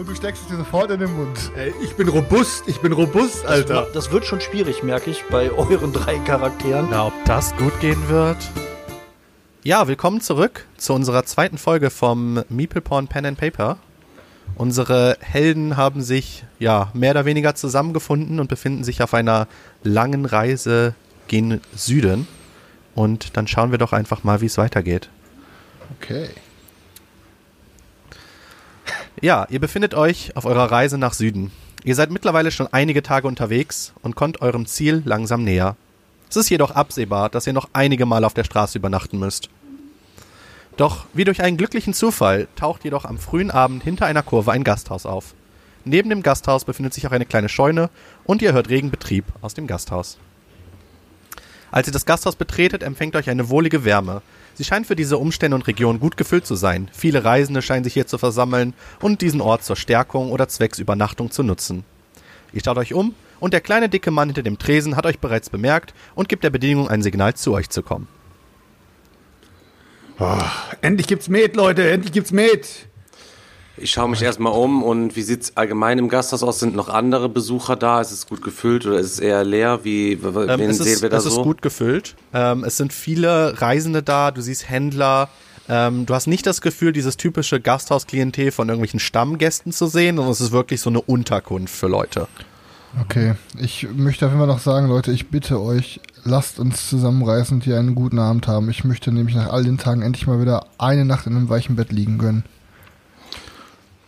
Und du steckst es dir sofort in den Mund. Ey, ich bin robust, ich bin robust, Alter. Das, das wird schon schwierig, merke ich, bei euren drei Charakteren. Na, ob das gut gehen wird? Ja, willkommen zurück zu unserer zweiten Folge vom Meeple Porn Pen and Paper. Unsere Helden haben sich ja mehr oder weniger zusammengefunden und befinden sich auf einer langen Reise gen Süden. Und dann schauen wir doch einfach mal, wie es weitergeht. Okay. Ja, ihr befindet euch auf eurer Reise nach Süden. Ihr seid mittlerweile schon einige Tage unterwegs und kommt eurem Ziel langsam näher. Es ist jedoch absehbar, dass ihr noch einige Mal auf der Straße übernachten müsst. Doch wie durch einen glücklichen Zufall taucht jedoch am frühen Abend hinter einer Kurve ein Gasthaus auf. Neben dem Gasthaus befindet sich auch eine kleine Scheune und ihr hört regen Betrieb aus dem Gasthaus. Als ihr das Gasthaus betretet, empfängt euch eine wohlige Wärme. Sie scheint für diese Umstände und Region gut gefüllt zu sein. Viele Reisende scheinen sich hier zu versammeln und diesen Ort zur Stärkung oder zwecks Übernachtung zu nutzen. Ihr schaut euch um und der kleine dicke Mann hinter dem Tresen hat euch bereits bemerkt und gibt der Bedienung ein Signal, zu euch zu kommen. Oh, endlich gibt's Met, Leute, endlich gibt's Met. Ich schaue mich erstmal um und wie sieht's allgemein im Gasthaus aus? Sind noch andere Besucher da? Ist es gut gefüllt oder ist es eher leer? Wie Ähm, wen es sehen ist, wir da es so? ist gut gefüllt. Ähm, es sind viele Reisende da, du siehst Händler. Ähm, du hast nicht das Gefühl, dieses typische Gasthausklientel von irgendwelchen Stammgästen zu sehen, sondern es ist wirklich so eine Unterkunft für Leute. Okay, ich möchte auf jeden Fall noch sagen, Leute, ich bitte euch, lasst uns zusammenreißen und hier einen guten Abend haben. Ich möchte nämlich nach all den Tagen endlich mal wieder eine Nacht in einem weichen Bett liegen können.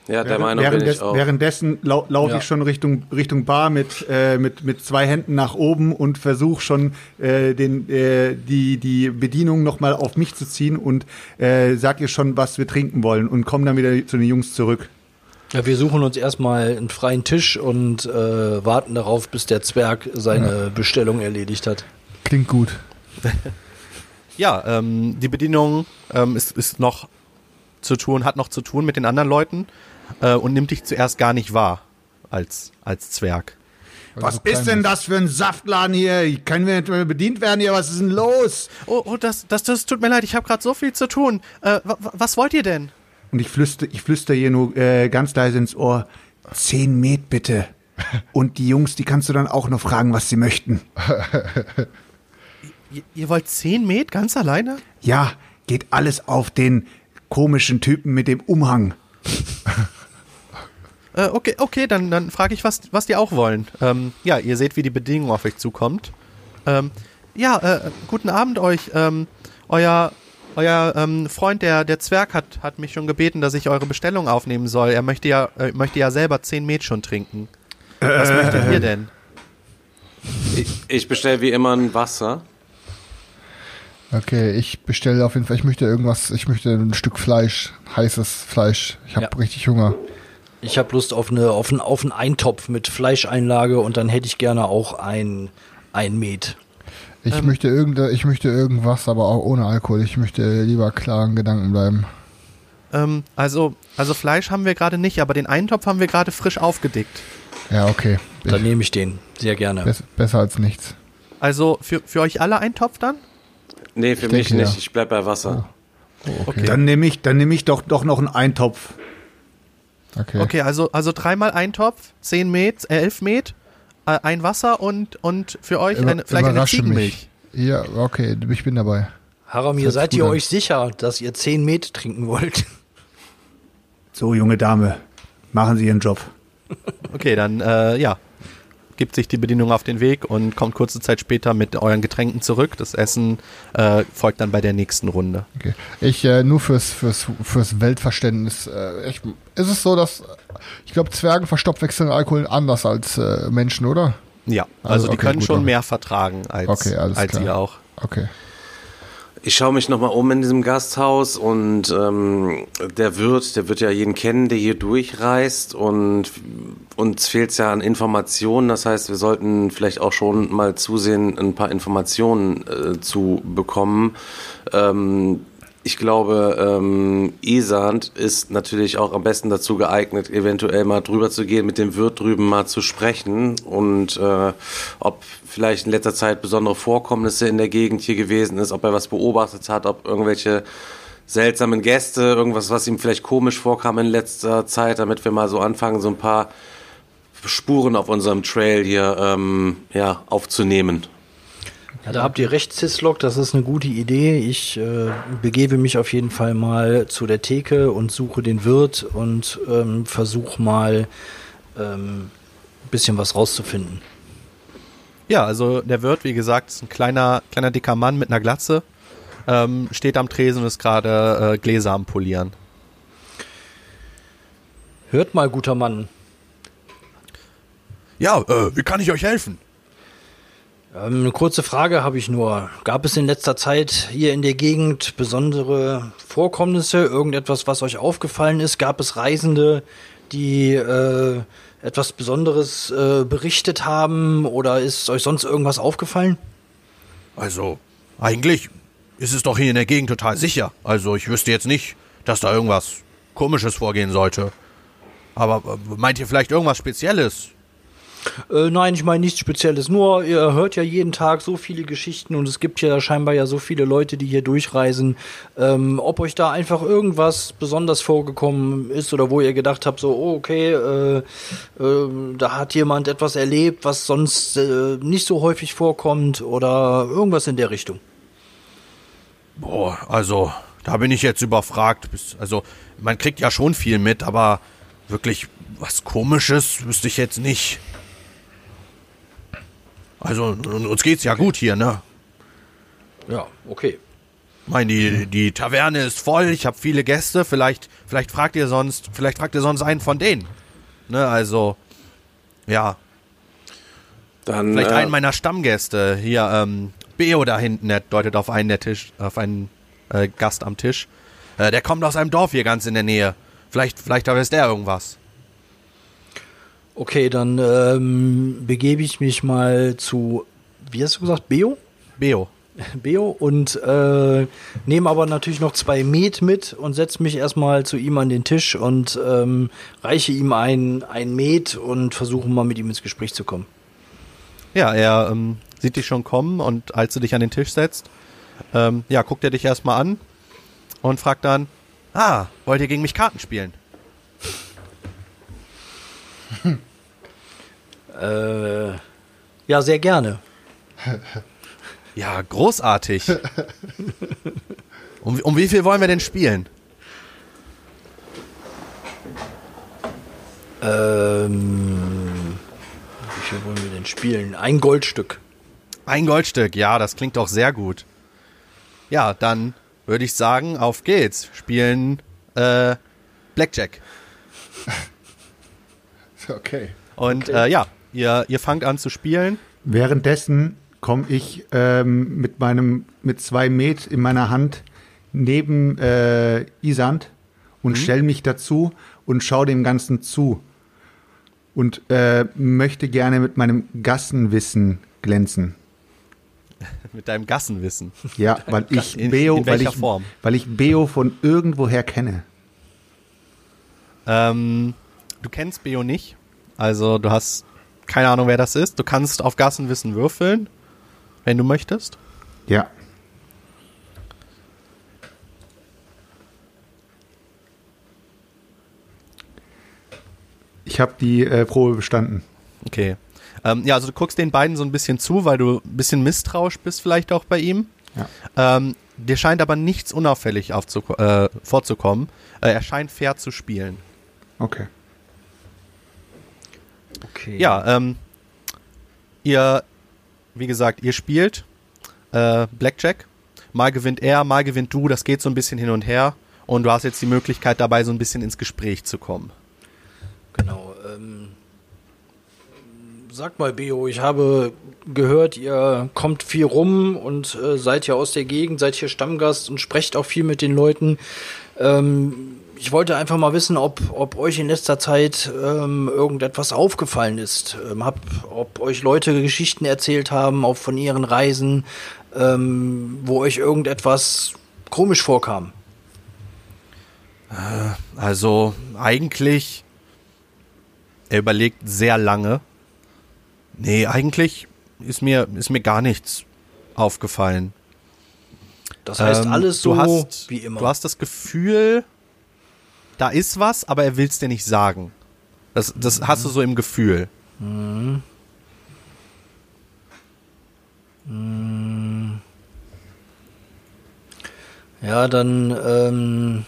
Ja, der Meinung bin Währenddes, ich auch. währenddessen lau laufe Ja. ich schon Richtung, Richtung Bar mit, äh, mit, mit zwei Händen nach oben und versuche schon äh, den, äh, die, die Bedienung nochmal auf mich zu ziehen und äh, sag ihr schon, was wir trinken wollen und komme dann wieder zu den Jungs zurück. Ja, wir suchen uns erstmal einen freien Tisch und äh, warten darauf, bis der Zwerg seine Bestellung erledigt hat. Klingt gut. Ja, ähm, die Bedienung ähm, ist, ist noch zu tun, hat noch zu tun mit den anderen Leuten äh, und nimmt dich zuerst gar nicht wahr als, als Zwerg. Weil Was ist denn das für ein Saftladen hier? Können wir nicht mehr bedient werden hier? Was ist denn los? Oh, oh das, das, das tut mir leid, ich habe gerade so viel zu tun. Äh, wa- wa- was wollt ihr denn? Und ich flüster, ich flüster hier nur äh, ganz leise ins Ohr. Zehn Met bitte. Und die Jungs, die kannst du dann auch noch fragen, was sie möchten. Ihr, ihr wollt 10 Met ganz alleine? Ja, geht alles auf den komischen Typen mit dem Umhang. Äh, okay, okay, dann, dann frage ich, was, was die auch wollen. Ähm, ja, ihr seht, wie die Bedienung auf euch zukommt. Ähm, ja, äh, guten Abend euch. Ähm, euer euer ähm, Freund, der, der Zwerg, hat, hat mich schon gebeten, dass ich eure Bestellung aufnehmen soll. Er möchte ja, äh, möchte ja selber 10 Met schon trinken. Was möchtet ihr denn? Ich, ich bestelle wie immer ein Wasser. Okay, ich bestelle auf jeden Fall, ich möchte irgendwas, ich möchte ein Stück Fleisch, heißes Fleisch. Ich habe Ja. richtig Hunger. Ich habe Lust auf, eine, auf, einen, auf einen Eintopf mit Fleischeinlage und dann hätte ich gerne auch ein, ein Met. Ich Ähm. möchte irgende, ich möchte irgendwas, aber auch ohne Alkohol. Ich möchte lieber klaren Gedanken bleiben. Ähm, also, also Fleisch haben wir gerade nicht, aber den Eintopf haben wir gerade frisch aufgedickt. Ja, okay. Dann nehme ich den. Sehr gerne. Bess, besser als nichts. Also für, für euch alle ein Topf dann? Nee, für Ich mich denke, nicht. ja. Ich bleib bei Wasser. Oh, okay. Dann nehme ich, dann nehme ich doch, doch noch einen Eintopf. Okay. Okay, also, also dreimal Eintopf, 10 Met, äh, 11 Met, äh, ein Wasser und, und für euch Über- eine, vielleicht eine Ziegenmilch. mich. Ja, okay, ich bin dabei. Haramir, Hört sich seid ihr an. euch sicher, dass ihr 10 Met trinken wollt? So, junge Dame, machen Sie Ihren Job. Okay, dann äh, ja, gibt sich die Bedienung auf den Weg und kommt kurze Zeit später mit euren Getränken zurück. Das Essen äh, folgt dann bei der nächsten Runde. Okay. Ich, äh, nur fürs, fürs, fürs Weltverständnis, äh, ich, ist es so, dass, ich glaube, Zwergen verstoffwechseln Alkohol anders als äh, Menschen, oder? Ja, also, Also, die okay, können gut, schon okay. mehr vertragen als, als klar. ihr auch. Okay. Ich schaue mich nochmal um in diesem Gasthaus und ähm, der Wirt, der wird ja jeden kennen, der hier durchreist und uns fehlt es ja an Informationen. Das heißt, wir sollten vielleicht auch schon mal zusehen, ein paar Informationen äh, zu bekommen. Ähm, ich glaube, ähm, Isand ist natürlich auch am besten dazu geeignet, eventuell mal drüber zu gehen, mit dem Wirt drüben mal zu sprechen und äh, ob vielleicht in letzter Zeit besondere Vorkommnisse in der Gegend hier gewesen ist, ob er was beobachtet hat, ob irgendwelche seltsamen Gäste, irgendwas, was ihm vielleicht komisch vorkam in letzter Zeit, damit wir mal so anfangen, so ein paar Spuren auf unserem Trail hier ähm, ja, aufzunehmen. Ja, da habt ihr recht, Cislog, das ist eine gute Idee. Ich äh, begebe mich auf jeden Fall mal zu der Theke und suche den Wirt und ähm, versuche mal ähm, ein bisschen was rauszufinden. Ja, also der Wirt, wie gesagt, ist ein kleiner, kleiner dicker Mann mit einer Glatze, ähm, steht am Tresen und ist gerade äh, Gläser am Polieren. Hört mal, guter Mann. Ja, äh, wie kann ich euch helfen? Ähm, eine kurze Frage habe ich nur. Gab es in letzter Zeit hier in der Gegend besondere Vorkommnisse, irgendetwas, was euch aufgefallen ist? Gab es Reisende, die äh, etwas Besonderes äh, berichtet haben oder ist euch sonst irgendwas aufgefallen? Also, eigentlich ist es doch hier in der Gegend total sicher. Also, ich wüsste jetzt nicht, dass da irgendwas Komisches vorgehen sollte. Aber äh, meint ihr vielleicht irgendwas Spezielles? Äh, nein, ich meine nichts Spezielles. Nur, ihr hört ja jeden Tag so viele Geschichten und es gibt ja scheinbar ja so viele Leute, die hier durchreisen. Ähm, ob euch da einfach irgendwas besonders vorgekommen ist oder wo ihr gedacht habt, so, oh, okay, äh, äh, da hat jemand etwas erlebt, was sonst äh, nicht so häufig vorkommt oder irgendwas in der Richtung. Boah, also, da bin ich jetzt überfragt. Also, man kriegt ja schon viel mit, aber wirklich was Komisches wüsste ich jetzt nicht. Also, uns geht's ja gut hier, ne? Ja, okay. Ich meine, die, die Taverne ist voll, ich habe viele Gäste, vielleicht, vielleicht fragt ihr sonst, vielleicht fragt ihr sonst einen von denen. Ne, also, ja, Dann, vielleicht äh, einen meiner Stammgäste. Hier, ähm, Beo da hinten, der deutet auf einen der Tisch, auf einen äh, Gast am Tisch. Äh, der kommt aus einem Dorf hier ganz in der Nähe. Vielleicht, vielleicht weiß der irgendwas. Okay, dann ähm, begebe ich mich mal zu, wie hast du gesagt, Beo? Beo. Beo und äh, nehme aber natürlich noch zwei Met mit und setze mich erstmal zu ihm an den Tisch und ähm, reiche ihm ein, ein Met und versuche mal mit ihm ins Gespräch zu kommen. Ja, er ähm, sieht dich schon kommen und als du dich an den Tisch setzt, ähm, ja, guckt er dich erstmal an und fragt dann, ah, wollt ihr gegen mich Karten spielen? Äh, ja, sehr gerne. Ja, großartig. um, um wie viel wollen wir denn spielen? Ähm, wie viel wollen wir denn spielen? Ein Goldstück. Ein Goldstück, ja, das klingt doch sehr gut. Ja, dann würde ich sagen, auf geht's. Spielen äh, Blackjack. Okay. Und äh, ja, ihr, ihr fangt an zu spielen. Währenddessen komme ich ähm, mit meinem mit zwei Met in meiner Hand neben äh, Isand und stelle mich dazu und schaue dem Ganzen zu und äh, möchte gerne mit meinem Gassenwissen glänzen. Mit deinem Gassenwissen. Ja, weil ich In- Beo, in weil ich, Form? weil ich Beo von irgendwoher kenne. Ähm, du kennst Beo nicht. Also du hast keine Ahnung, wer das ist. Du kannst auf Gassenwissen würfeln, wenn du möchtest. Ja. Ich habe die äh, Probe bestanden. Okay. Ähm, ja, also du guckst den beiden so ein bisschen zu, weil du ein bisschen misstrauisch bist vielleicht auch bei ihm. Ja. Ähm, dir scheint aber nichts unauffällig äh, vorzukommen. Äh, er scheint fair zu spielen. Okay. Okay. Ja, ähm, ihr, wie gesagt, ihr spielt äh, Blackjack. Mal gewinnt er, mal gewinnt du. Das geht so ein bisschen hin und her. Und du hast jetzt die Möglichkeit dabei, so ein bisschen ins Gespräch zu kommen. Genau. Ähm, Sag mal, Beo, ich habe gehört, ihr kommt viel rum und äh, seid ja aus der Gegend, seid hier Stammgast und sprecht auch viel mit den Leuten. Ähm, ich wollte einfach mal wissen, ob, ob euch in letzter Zeit ähm, irgendetwas aufgefallen ist. Ähm, hab, ob euch Leute Geschichten erzählt haben, auch von ihren Reisen, ähm, wo euch irgendetwas komisch vorkam. Also eigentlich, er überlegt sehr lange. Nee, eigentlich ist mir, ist mir gar nichts aufgefallen. Das heißt, Ähm, alles so wie immer. Du hast das Gefühl, da ist was, aber er will es dir nicht sagen. Das, das hast du so im Gefühl. Ja, dann, ähm,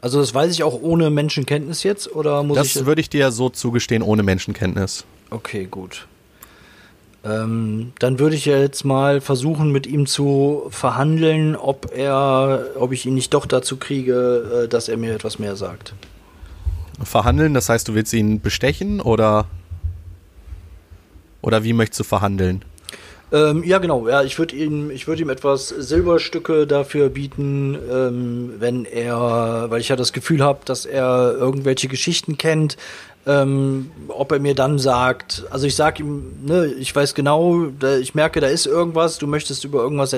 also das weiß ich auch ohne Menschenkenntnis jetzt, oder muss ich... Das würde ich dir so zugestehen, ohne Menschenkenntnis. Okay, gut. Ähm, dann würde ich ja jetzt mal versuchen, mit ihm zu verhandeln, ob er, ob ich ihn nicht doch dazu kriege, äh, dass er mir etwas mehr sagt. Verhandeln, das heißt, du willst ihn bestechen oder oder wie möchtest du verhandeln? Ähm, ja, genau. Ja, ich würde ihm, ich würde ihm etwas Silberstücke dafür bieten, ähm, wenn er, weil ich ja das Gefühl habe, dass er irgendwelche Geschichten kennt. Ähm, ob er mir dann sagt, also ich sag ihm, ne, ich weiß genau, da, ich merke, da ist irgendwas, du möchtest über irgendwas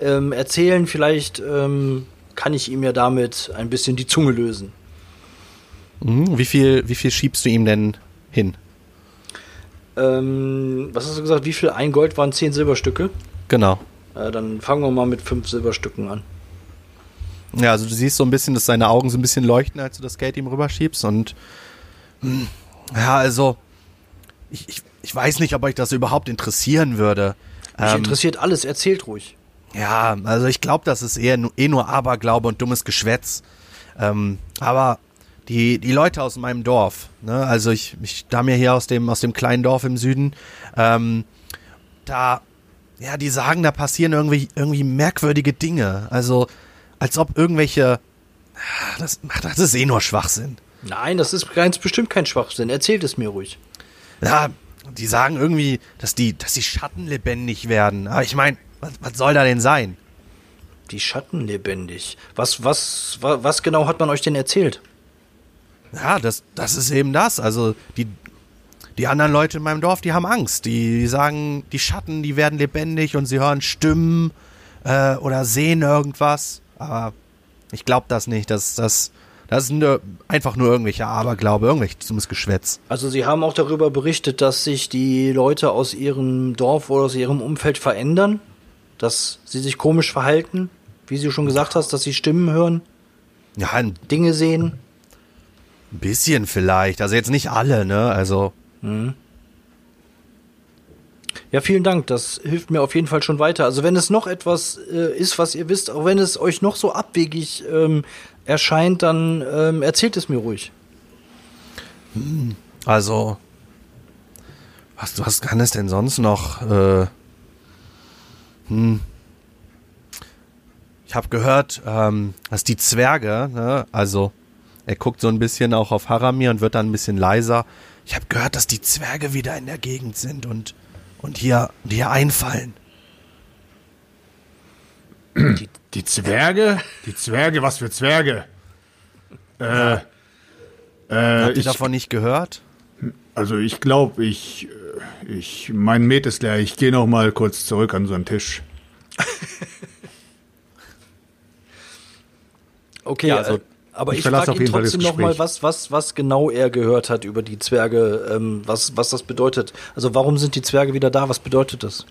ähm, erzählen, vielleicht ähm, kann ich ihm ja damit ein bisschen die Zunge lösen. Mhm. Wie viel wie viel schiebst du ihm denn hin? Ähm, was hast du gesagt, wie viel ein Gold waren zehn Silberstücke? Genau. Äh, dann fangen wir mal mit fünf Silberstücken an. Ja, also du siehst so ein bisschen, dass seine Augen so ein bisschen leuchten, als du das Geld ihm rüberschiebst und ja, also ich, ich, ich weiß nicht, ob euch das überhaupt interessieren würde. Mich Ähm, interessiert alles, erzählt ruhig. Ja, also ich glaube, das ist eher eh nur Aberglaube und dummes Geschwätz. Ähm, aber die, die Leute aus meinem Dorf, ne, also ich, ich stamme ja hier aus dem, aus dem kleinen Dorf im Süden, ähm, da, ja, die sagen, da passieren irgendwie, irgendwie merkwürdige Dinge. Also, als ob irgendwelche, das, das ist eh nur Schwachsinn. Nein, das ist ganz bestimmt kein Schwachsinn. Erzählt es mir ruhig. Ja, die sagen irgendwie, dass die, dass die Schatten lebendig werden. Aber ich meine, was, was soll da denn sein? Die Schatten lebendig. Was, was, was, was genau hat man euch denn erzählt? Ja, das, das ist eben das. Also die, die anderen Leute in meinem Dorf, die haben Angst. Die, die sagen, die Schatten, die werden lebendig und sie hören Stimmen äh, oder sehen irgendwas. Aber ich glaube das nicht. Das, das, das ist nur, einfach nur irgendwelche Aberglaube, irgendwelches dummes Geschwätz. Also sie haben auch darüber berichtet, dass sich die Leute aus ihrem Dorf oder aus ihrem Umfeld verändern, dass sie sich komisch verhalten, wie du schon gesagt hast, dass sie Stimmen hören, Ja, ein Dinge sehen. bisschen vielleicht. Also jetzt nicht alle, ne? Also Ja, vielen Dank. Das hilft mir auf jeden Fall schon weiter. Also wenn es noch etwas äh, ist, was ihr wisst, auch wenn es euch noch so abwegig ähm, erscheint, dann ähm, erzählt es mir ruhig. Also, was, was kann es denn sonst noch? Äh, hm. Ich habe gehört, ähm, dass die Zwerge, ne, also er guckt so ein bisschen auch auf Haramir und wird dann ein bisschen leiser. Ich habe gehört, dass die Zwerge wieder in der Gegend sind und und hier, und hier einfallen. Die Zwerge? Die Zwerge, was für Zwerge? Äh, äh, Habt ihr ich, davon nicht gehört? also ich glaube, ich, äh, ich, mein Met ist leer. Ich gehe noch mal kurz zurück an so einen Tisch. Okay, Ja, also, äh, aber ich ich, verlasse frage auf ihn jeden Fall das trotzdem noch mal, was, was, was genau er gehört hat über die Zwerge, ähm, was, was das bedeutet. Also warum sind die Zwerge wieder da? Was bedeutet das?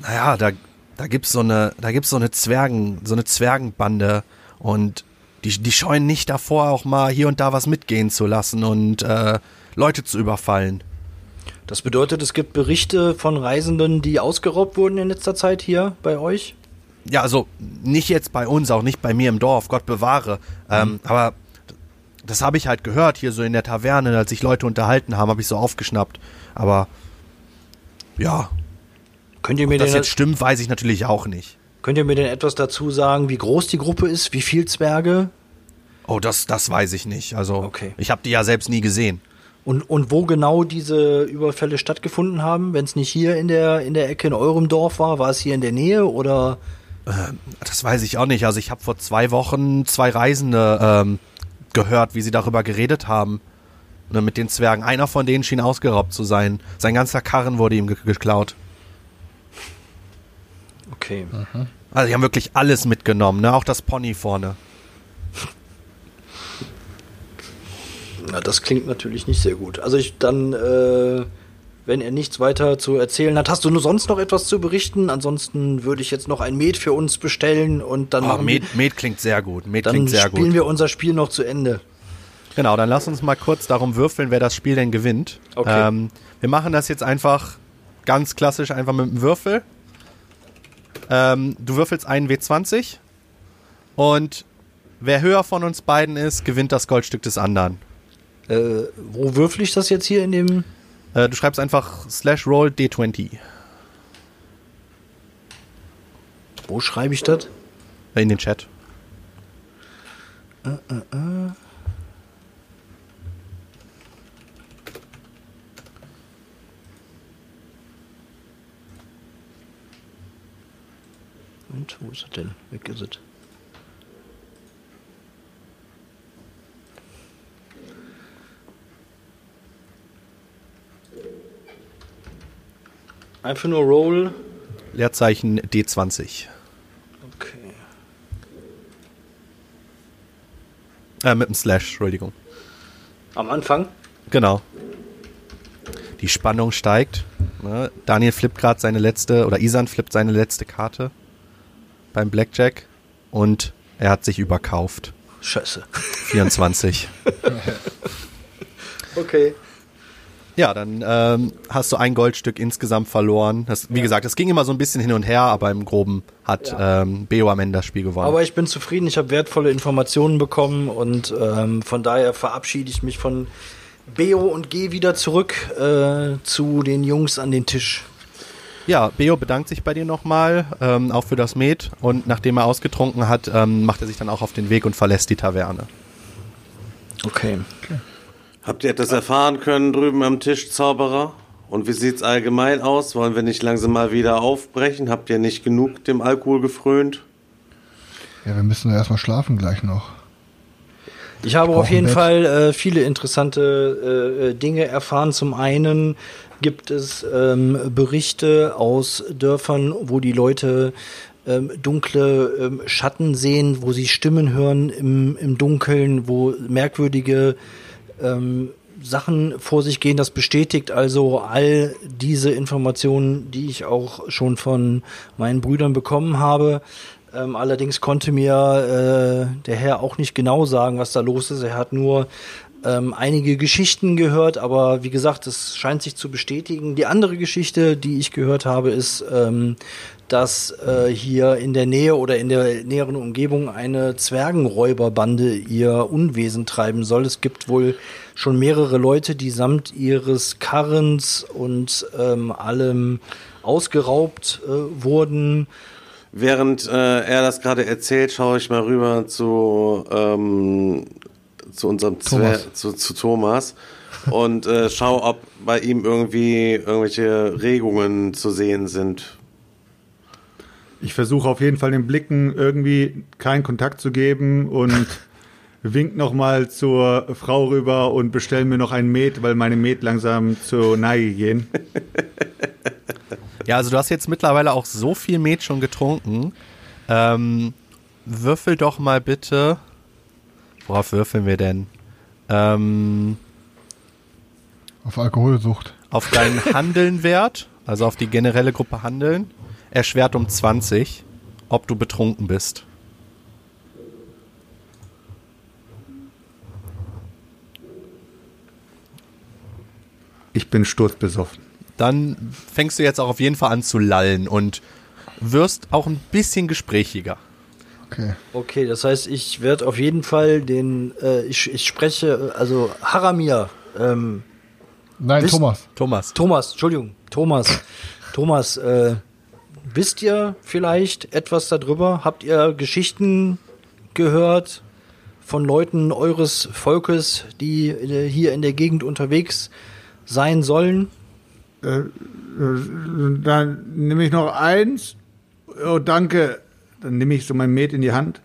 Naja, da, da gibt's so eine, da gibt's so eine Zwergen, so eine Zwergenbande und die, die scheuen nicht davor, auch mal hier und da was mitgehen zu lassen und äh, Leute zu überfallen. Das bedeutet, es gibt Berichte von Reisenden, die ausgeraubt wurden in letzter Zeit hier bei euch? Ja, also nicht jetzt bei uns, auch nicht bei mir im Dorf, Gott bewahre. Ähm, aber das habe ich halt gehört hier so in der Taverne, als sich Leute unterhalten haben, habe ich so aufgeschnappt. Aber ja, Könnt ihr mir ob das jetzt stimmt, weiß ich natürlich auch nicht. könnt ihr mir denn etwas dazu sagen, wie groß die Gruppe ist, wie viel Zwerge? Oh, das, das weiß ich nicht. Also Okay. ich habe die ja selbst nie gesehen. Und, und wo genau diese Überfälle stattgefunden haben, wenn es nicht hier in der, in der Ecke in eurem Dorf war, war es hier in der Nähe oder? Das weiß ich auch nicht. Also ich habe vor zwei Wochen zwei Reisende ähm, gehört, wie sie darüber geredet haben. Ne, mit den Zwergen. Einer von denen schien ausgeraubt zu sein. Sein ganzer Karren wurde ihm ge geklaut. Okay. Also die haben wirklich alles mitgenommen, ne? Auch das Pony vorne. Na, das klingt natürlich nicht sehr gut. Also ich dann, äh, wenn er nichts weiter zu erzählen hat, hast du nur sonst noch etwas zu berichten? Ansonsten würde ich jetzt noch ein Met für uns bestellen und dann Oh, Med, Med klingt sehr gut. Med dann klingt sehr spielen gut. wir unser Spiel noch zu Ende. Genau, dann lass uns mal kurz darum würfeln, wer das Spiel denn gewinnt. Okay. Ähm, wir machen das jetzt einfach ganz klassisch, einfach mit dem Würfel. Ähm, du würfelst einen W20 und wer höher von uns beiden ist, gewinnt das Goldstück des anderen. Äh, wo würfel ich das jetzt hier in dem? Äh, du schreibst einfach slash roll D20 Wo schreibe ich das? äh, in den Chat. Und wo ist das denn? Weg ist es. Einfach nur Roll. Leerzeichen D20. Okay. Äh, mit dem Slash, Entschuldigung. Am Anfang? Genau. Die Spannung steigt. Ne? Daniel flippt gerade seine letzte, oder Isan flippt seine letzte Karte beim Blackjack und er hat sich überkauft. Scheiße. 24. Okay. ja, dann ähm, hast du ein Goldstück insgesamt verloren. Das, wie gesagt, es ging immer so ein bisschen hin und her, aber im Groben hat ähm, Beo am Ende das Spiel gewonnen. Aber ich bin zufrieden, ich habe wertvolle Informationen bekommen und ähm, von daher verabschiede ich mich von Beo und gehe wieder zurück äh, zu den Jungs an den Tisch. Ja, Beo bedankt sich bei dir nochmal, ähm, auch für das Met. Und nachdem er ausgetrunken hat, ähm, macht er sich dann auch auf den Weg und verlässt die Taverne. Okay. Habt ihr etwas erfahren können drüben am Tisch, Zauberer? Und wie sieht's allgemein aus? Wollen wir nicht langsam mal wieder aufbrechen? Habt ihr nicht genug dem Alkohol gefrönt? Ja, wir müssen ja erstmal schlafen gleich noch. Ich habe auf jeden. Fall äh, viele interessante äh, äh, Dinge erfahren. Zum einen gibt es ähm, Berichte aus Dörfern, wo die Leute ähm, dunkle ähm, Schatten sehen, wo sie Stimmen hören im, im Dunkeln, wo merkwürdige ähm, Sachen vor sich gehen. Das bestätigt also all diese Informationen, die ich auch schon von meinen Brüdern bekommen habe. Ähm, allerdings konnte mir äh, der Herr auch nicht genau sagen, was da los ist. Er hat nur ähm, einige Geschichten gehört, aber wie gesagt, es scheint sich zu bestätigen. Die andere Geschichte, die ich gehört habe, ist, ähm, dass äh, hier in der Nähe oder in der näheren Umgebung eine Zwergenräuberbande ihr Unwesen treiben soll. Es gibt wohl schon mehrere Leute, die samt ihres Karrens und ähm, allem ausgeraubt äh, wurden. Während äh, er das gerade erzählt, schaue ich mal rüber zu, ähm, zu unserem Thomas. Zwer zu, zu Thomas und äh, schaue, ob bei ihm irgendwie irgendwelche Regungen zu sehen sind. Ich versuche auf jeden Fall den Blicken irgendwie keinen Kontakt zu geben und wink noch mal zur Frau rüber und bestell mir noch ein Met, weil meine Met langsam zur Neige gehen. Ja, also du hast jetzt mittlerweile auch so viel Met schon getrunken. Ähm, würfel doch mal bitte. Worauf würfeln wir denn? Ähm, Auf Alkoholsucht. auf deinen Handeln-Wert, also auf die generelle Gruppe Handeln, erschwert um 20, ob du betrunken bist. Ich bin sturzbesoffen. Dann fängst du jetzt auch auf jeden Fall an zu lallen und wirst auch ein bisschen gesprächiger. Okay. Okay, das heißt, ich werde auf jeden Fall den, äh, ich, ich spreche, also Haramir, ähm, Nein, Wisst- Thomas. Thomas. Thomas, Entschuldigung, Thomas, Thomas, äh, wisst ihr vielleicht etwas darüber? Habt ihr Geschichten gehört von Leuten eures Volkes, die äh, hier in der Gegend unterwegs sein sollen? Äh, äh, dann nehme ich noch eins. Oh, danke. Dann nehme ich so mein Met in die Hand.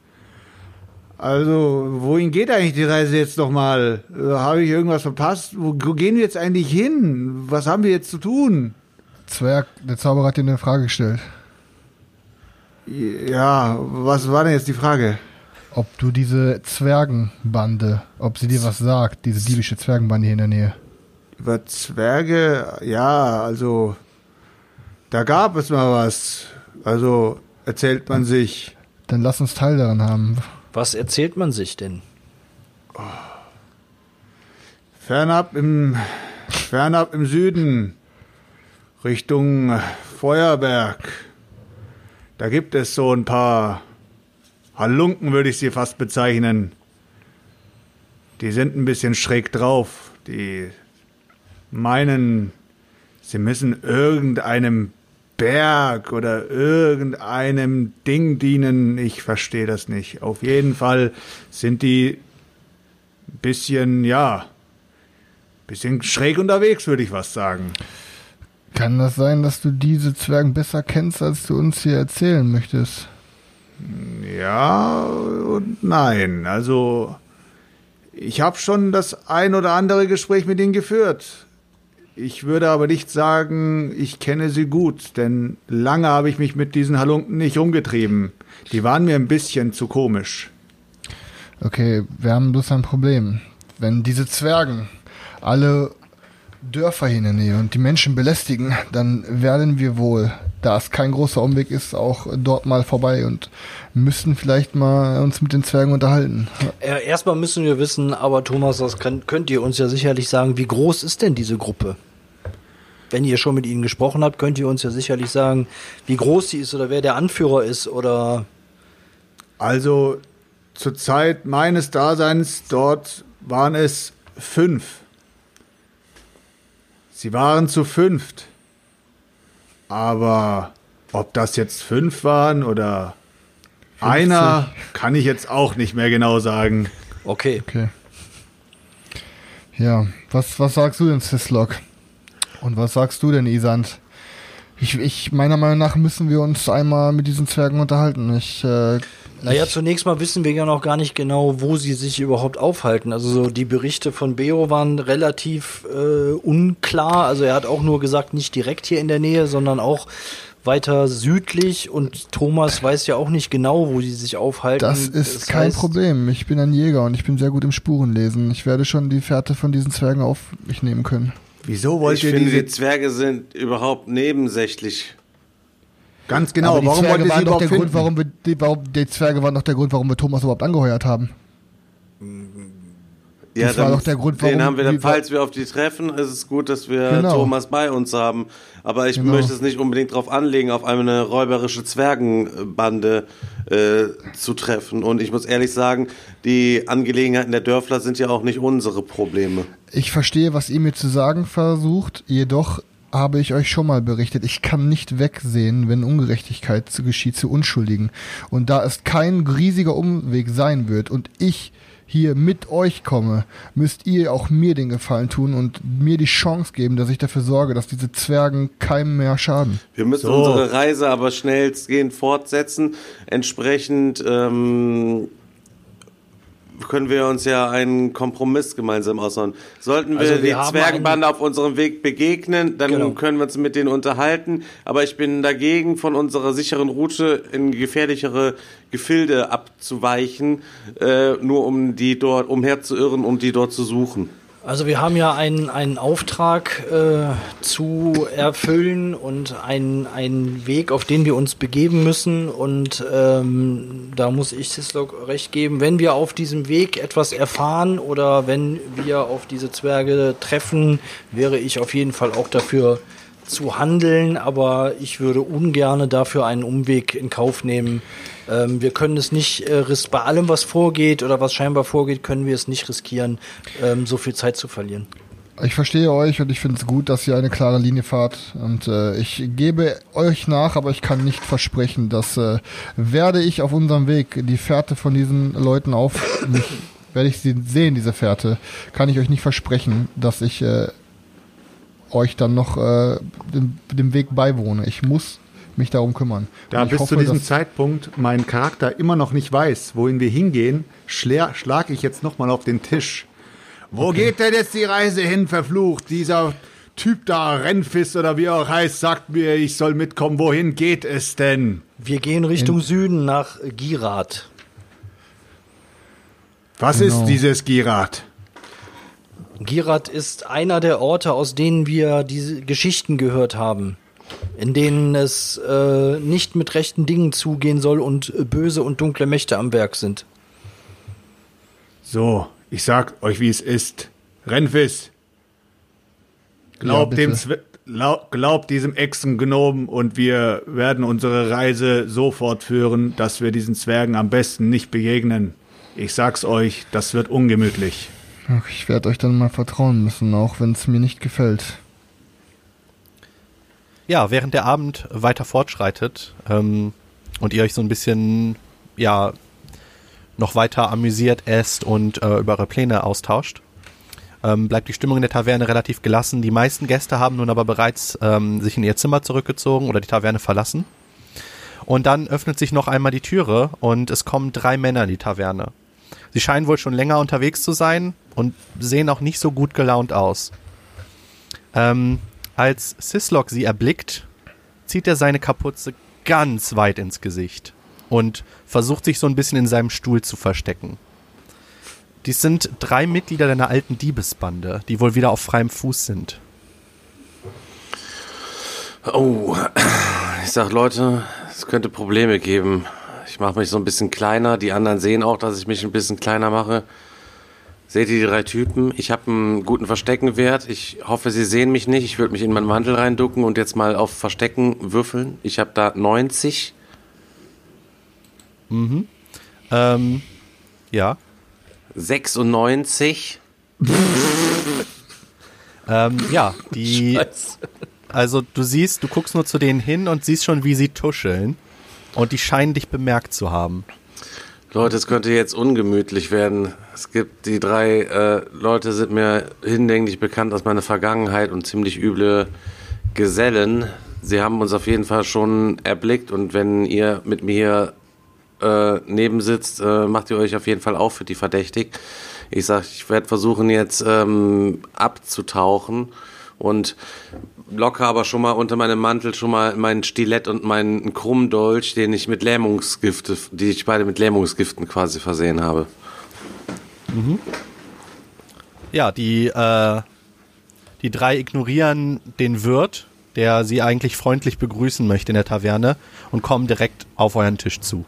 Also, wohin geht eigentlich die Reise jetzt nochmal? Äh, Habe ich irgendwas verpasst? Wo, wo gehen wir jetzt eigentlich hin? Was haben wir jetzt zu tun? Zwerg, der Zauberer hat dir eine Frage gestellt. Ja, was war denn jetzt die Frage? Ob du diese Zwergenbande, ob sie dir was sagt, diese diebische Zwergenbande hier in der Nähe. Über Zwerge, ja, also da gab es mal was. Also erzählt man sich. Dann lass uns Teil daran haben. Was erzählt man sich denn? Fernab im, fernab im Süden, Richtung Feuerberg. Da gibt es so ein paar Halunken, würde ich sie fast bezeichnen. Die sind ein bisschen schräg drauf. Die meinen, sie müssen irgendeinem Berg oder irgendeinem Ding dienen. Ich verstehe das nicht. Auf jeden Fall sind die ein bisschen, ja, bisschen schräg unterwegs, würde ich was sagen. Kann das sein, dass du diese Zwergen besser kennst, als du uns hier erzählen möchtest? Ja und nein. Also, ich habe schon das ein oder andere Gespräch mit ihnen geführt. Ich würde aber nicht sagen, ich kenne sie gut, denn lange habe ich mich mit diesen Halunken nicht rumgetrieben. Die waren mir ein bisschen zu komisch. Okay, wir haben bloß ein Problem. Wenn diese Zwergen alle Dörfer hier in der Nähe und die Menschen belästigen, dann werden wir wohl, da es kein großer Umweg ist, auch dort mal vorbei und müssen vielleicht mal uns mit den Zwergen unterhalten. Erstmal müssen wir wissen, aber Thomas, das könnt, könnt ihr uns ja sicherlich sagen, wie groß ist denn diese Gruppe? Wenn ihr schon mit ihnen gesprochen habt, könnt ihr uns ja sicherlich sagen, wie groß sie ist oder wer der Anführer ist oder Also, zur Zeit meines Daseins dort waren es fünf. Sie waren zu fünft. Aber ob das jetzt fünf waren oder einer, kann ich jetzt auch nicht mehr genau sagen. okay. Okay. Ja, was, was sagst du denn, Sislok? Und was sagst du denn, Isand? Ich, ich, meiner Meinung nach müssen wir uns einmal mit diesen Zwergen unterhalten. Ich, äh, Naja, zunächst mal wissen wir ja noch gar nicht genau, wo sie sich überhaupt aufhalten. Also so die Berichte von Beo waren relativ äh, unklar. Also er hat auch nur gesagt, nicht direkt hier in der Nähe, sondern auch weiter südlich. Und Thomas weiß ja auch nicht genau, wo sie sich aufhalten. das ist kein heißt, Problem. Ich bin ein Jäger und ich bin sehr gut im Spurenlesen. Ich werde schon die Fährte von diesen Zwergen auf mich nehmen können. Wieso wollt Ich ihr finde, diese die Zwerge sind überhaupt nebensächlich. Ganz genau? Aber warum Zwerge waren doch der finden? Grund, warum wir, die, warum, die Zwerge waren doch der Grund, warum wir Thomas überhaupt angeheuert haben. Ja, Das war doch der Grund, warum Den haben wir dann, falls wir auf die treffen, ist es gut, dass wir Genau. Thomas bei uns haben. Aber ich Genau. möchte es nicht unbedingt darauf anlegen, auf eine räuberische Zwergenbande äh, zu treffen. Und ich muss ehrlich sagen, die Angelegenheiten der Dörfler sind ja auch nicht unsere Probleme. Ich verstehe, was ihr mir zu sagen versucht, jedoch habe ich euch schon mal berichtet, ich kann nicht wegsehen, wenn Ungerechtigkeit zu geschieht zu Unschuldigen. Und da es kein riesiger Umweg sein wird und ich hier mit euch komme, müsst ihr auch mir den Gefallen tun und mir die Chance geben, dass ich dafür sorge, dass diese Zwergen keinem mehr schaden. Wir müssen So. unsere Reise aber schnellstgehend fortsetzen. Entsprechend ähm, können wir uns ja einen Kompromiss gemeinsam aushauen. Sollten wir, Also wir die Zwergenbande auf unserem Weg begegnen, dann Genau. können wir uns mit denen unterhalten. Aber ich bin dagegen, von unserer sicheren Route in gefährlichere Gefilde abzuweichen, äh, nur um die dort umherzuirren, um die dort zu suchen. Also wir haben ja einen, einen Auftrag äh, zu erfüllen und einen, einen Weg, auf den wir uns begeben müssen. Und ähm, da muss ich Sislok recht geben, wenn wir auf diesem Weg etwas erfahren oder wenn wir auf diese Zwerge treffen, wäre ich auf jeden Fall auch dafür zu handeln, aber ich würde ungerne dafür einen Umweg in Kauf nehmen. Ähm, wir können es nicht äh, bei allem, was vorgeht oder was scheinbar vorgeht, können wir es nicht riskieren, ähm, so viel Zeit zu verlieren. Ich verstehe euch und ich finde es gut, dass ihr eine klare Linie fahrt. Und äh, ich gebe euch nach, aber ich kann nicht versprechen, dass äh, werde ich auf unserem Weg die Fährte von diesen Leuten auf mich werde ich sie sehen, diese Fährte, kann ich euch nicht versprechen, dass ich äh, euch dann noch äh, dem, dem Weg beiwohne. Ich muss mich darum kümmern. Da bis hoffe, zu diesem Zeitpunkt mein Charakter immer noch nicht weiß, wohin wir hingehen, schla- schlage ich jetzt nochmal auf den Tisch. Wo geht denn jetzt die Reise hin, verflucht? Dieser Typ da, Renfis oder wie er auch heißt, sagt mir, ich soll mitkommen. Wohin geht es denn? Wir gehen Richtung Süden nach Girat. Was Genau. ist dieses Girat? Girat ist einer der Orte, aus denen wir diese Geschichten gehört haben, in denen es äh, nicht mit rechten Dingen zugehen soll und böse und dunkle Mächte am Werk sind. So, ich sag euch, wie es ist. Renfis, glaub, Ja, dem. Zwe lau- glaub diesem Echsengnomen und wir werden unsere Reise so fortführen, dass wir diesen Zwergen am besten nicht begegnen. Ich sag's euch, das wird ungemütlich. Ach, ich werde euch dann mal vertrauen müssen, auch wenn es mir nicht gefällt. Ja, während der Abend weiter fortschreitet ähm, und ihr euch so ein bisschen, ja, noch weiter amüsiert esst und äh, über eure Pläne austauscht, ähm, bleibt die Stimmung in der Taverne relativ gelassen. Die meisten Gäste haben nun aber bereits ähm, sich in ihr Zimmer zurückgezogen oder die Taverne verlassen. Und dann öffnet sich noch einmal die Türe und es kommen drei Männer in die Taverne. Sie scheinen wohl schon länger unterwegs zu sein und sehen auch nicht so gut gelaunt aus. Ähm, als Sislok sie erblickt, zieht er seine Kapuze ganz weit ins Gesicht und versucht sich so ein bisschen in seinem Stuhl zu verstecken. Dies sind drei Mitglieder deiner alten Diebesbande, die wohl wieder auf freiem Fuß sind. Oh, ich sag Leute, es könnte Probleme geben. Ich mache mich so ein bisschen kleiner. Die anderen sehen auch, dass ich mich ein bisschen kleiner mache. Seht ihr die drei Typen? Ich habe einen guten Versteckenwert. Ich hoffe, sie sehen mich nicht. Ich würde mich in meinen Mantel reinducken und jetzt mal auf Verstecken würfeln. Ich habe da 90. Ähm, ja. 96. Ähm, ja, die. Also du siehst, du guckst nur zu denen hin und siehst schon, wie sie tuscheln. Und die scheinen dich bemerkt zu haben. Leute, es könnte jetzt ungemütlich werden. Es gibt die drei äh, Leute sind mir hinlänglich bekannt aus meiner Vergangenheit und ziemlich üble Gesellen. Sie haben uns auf jeden Fall schon erblickt und wenn ihr mit mir äh, neben sitzt, äh, macht ihr euch auf jeden Fall auch für die verdächtig. Ich sag, ich werde versuchen jetzt ähm, abzutauchen und locker aber schon mal unter meinem Mantel schon mal mein Stilett und meinen Krummdolch, den ich mit Lähmungsgifte, die ich beide mit Lähmungsgiften quasi versehen habe. Ja, die, äh, die drei ignorieren den Wirt, der sie eigentlich freundlich begrüßen möchte in der Taverne und kommen direkt auf euren Tisch zu.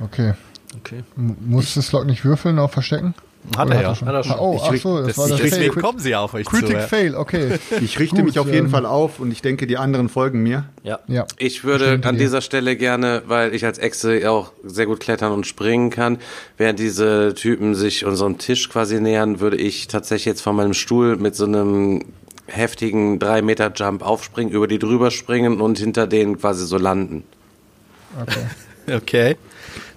Okay. Okay. M muss das Log nicht würfeln auf Verstecken? Hat Oder er ja. schon? Hat er schon. Oh, Ich ach so, das, Das war das deswegen Fail. kommen sie ja auf euch Critic zu. ja. Fail, okay. Ich richte Gut, mich auf jeden ähm, Fall auf und ich denke, die anderen folgen mir. Ja. Ja. Ich würde an dir. dieser Stelle gerne, weil ich als Echse auch sehr gut klettern und springen kann, während diese Typen sich unserem Tisch quasi nähern, würde ich tatsächlich jetzt von meinem Stuhl mit so einem heftigen 3-Meter-Jump aufspringen, über die drüber springen und hinter denen quasi so landen. Okay. Okay.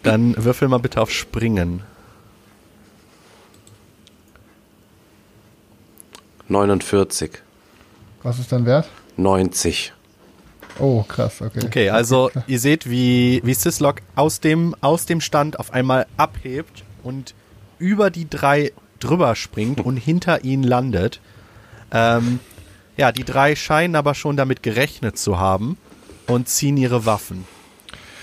Dann würfel mal bitte auf Springen. 49, Was ist dein Wert? 90. Oh, krass, okay. Okay, also ihr seht, wie, wie Sislok aus dem, aus dem Stand auf einmal abhebt und über die drei drüber springt und hinter ihnen landet. Ähm, ja, die drei scheinen aber schon damit gerechnet zu haben und ziehen ihre Waffen.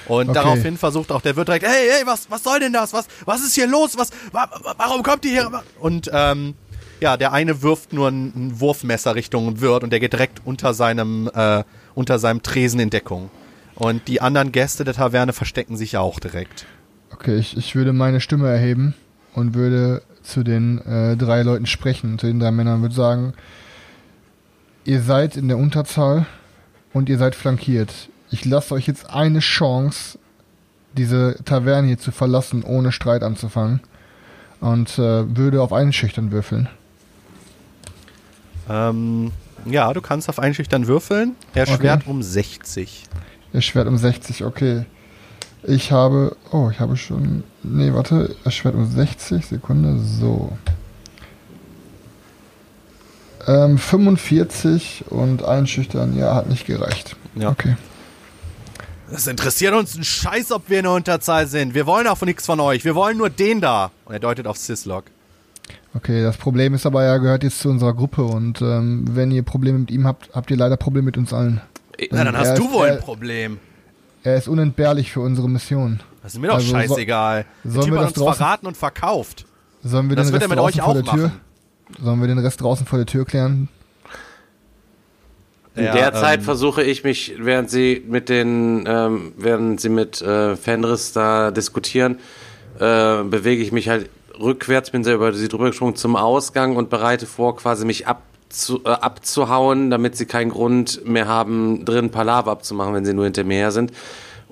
Und Okay. daraufhin versucht auch der Wirt direkt, hey, hey, was, was soll denn das? Was, was ist hier los? Was, wa, wa- warum kommt ihr hier? Und ähm, ja, der eine wirft nur ein, Wurfmesser Richtung Wirt und der geht direkt unter seinem, äh, unter seinem Tresen in Deckung. Und die anderen Gäste der Taverne verstecken sich auch direkt. Okay, ich, ich würde meine Stimme erheben und würde zu den äh, drei Leuten sprechen, zu den drei Männern, würde sagen, ihr seid in der Unterzahl und ihr seid flankiert. Ich lasse euch jetzt eine Chance, diese Taverne hier zu verlassen, ohne Streit anzufangen. Und äh, würde auf einen Schüchtern würfeln. Ähm, ja, du kannst auf Einschüchtern würfeln. Erschwert um 60. Ihr Schwert um 60, okay. Ich habe, oh, ich habe schon, nee, warte, Schwert um 60, Sekunde, so. Ähm, 45 und einschüchtern, ja, hat nicht gereicht. Ja. Okay. Das interessiert uns einen Scheiß, ob wir in der Unterzahl sind. Wir wollen auch nichts von euch. Wir wollen nur den da. Und er deutet auf Syslog. Okay, das Problem ist aber, er gehört jetzt zu unserer Gruppe und ähm, wenn ihr Probleme mit ihm habt, habt ihr leider Probleme mit uns allen. Na, dann Er hast du ist- wohl ein er- Problem. Er ist unentbehrlich für unsere Mission. Das ist mir doch Also, so- scheißegal. Der sollen Typ wir hat das uns draußen- verraten und verkauft. Sollen wir Das den wird Rest er mit draußen euch vor auch der Tür? machen. Sollen wir den Rest draußen vor der Tür klären? In Ja, der Zeit ähm, versuche ich mich, während sie mit den, ähm, während sie mit äh, Fenris da diskutieren, äh, bewege ich mich halt rückwärts, bin sehr über sie drüber gesprungen zum Ausgang und bereite vor, quasi mich abzu, äh, abzuhauen, damit sie keinen Grund mehr haben, drin Palaver abzumachen, wenn sie nur hinter mir her sind.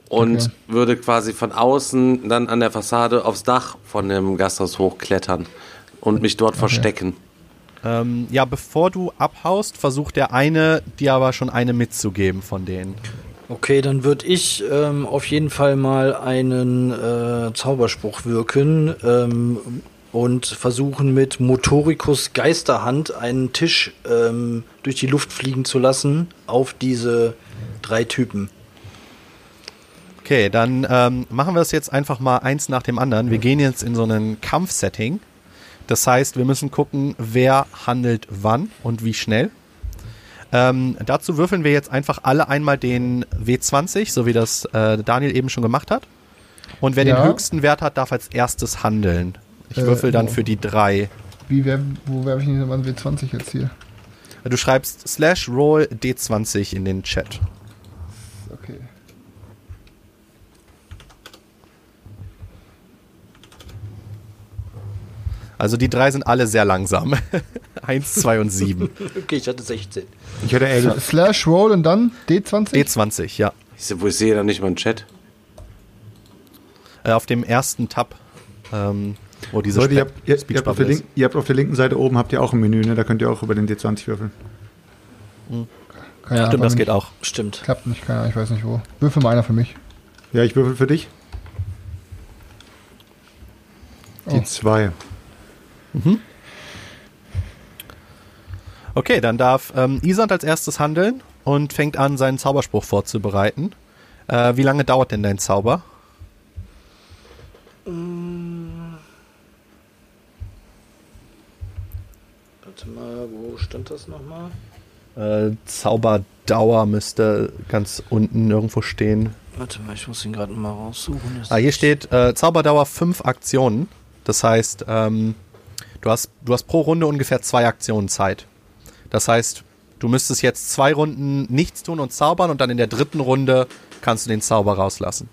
Und Okay. würde quasi von außen dann an der Fassade aufs Dach von dem Gasthaus hochklettern und mich dort verstecken. Ähm, ja, bevor du abhaust, versucht der eine, dir aber schon eine mitzugeben von denen. Okay, dann würde ich ähm, auf jeden Fall mal einen äh, Zauberspruch wirken ähm, und versuchen mit Motoricus Geisterhand einen Tisch ähm, durch die Luft fliegen zu lassen auf diese drei Typen. Okay, dann ähm, machen wir es jetzt einfach mal eins nach dem anderen. Wir gehen jetzt in so einen Kampfsetting. Das heißt, wir müssen gucken, wer handelt wann und wie schnell. Ähm, dazu würfeln wir jetzt einfach alle einmal den W20, so wie das äh, Daniel eben schon gemacht hat. Und wer Ja. den höchsten Wert hat, darf als erstes handeln. Ich Äh, würfel dann wo? für die drei. Wie wer, wo werfe ich denn mal W20 jetzt hier? Du schreibst slash roll D20 in den Chat. Okay. Also die drei sind alle sehr langsam. Eins, zwei und sieben. Okay, ich hatte 16. Ich hätte elf. Slash Roll und dann D20? D20, ja. Ich, wo ich sehe da nicht mal einen Chat. Äh, auf dem ersten Tab, ähm, wo diese Leute, ihr habt, ihr, ihr, habt auf der Bubble ist. Link, ihr habt auf der linken Seite oben habt ihr auch ein Menü, ne? Da könnt ihr auch über den D20 würfeln. Keine Stimmt, Ahnung, das geht auch. Stimmt. Klappt nicht, keine Ahnung, ich weiß nicht wo. Würfel mal einer für mich. Ja, ich würfel für dich. Die Oh. zwei. Okay, dann darf ähm, Isand als erstes handeln und fängt an, seinen Zauberspruch vorzubereiten. Äh, wie lange dauert denn dein Zauber? Warte mal, wo stand das nochmal? Äh, Zauberdauer müsste ganz unten irgendwo stehen. Warte mal, ich muss ihn gerade mal raussuchen. Das Ah, hier steht äh, Zauberdauer fünf Aktionen. Das heißt, ähm, du, hast, du hast pro Runde ungefähr zwei Aktionen Zeit. Das heißt, du müsstest jetzt zwei Runden nichts tun und zaubern und dann in der dritten Runde kannst du den Zauber rauslassen.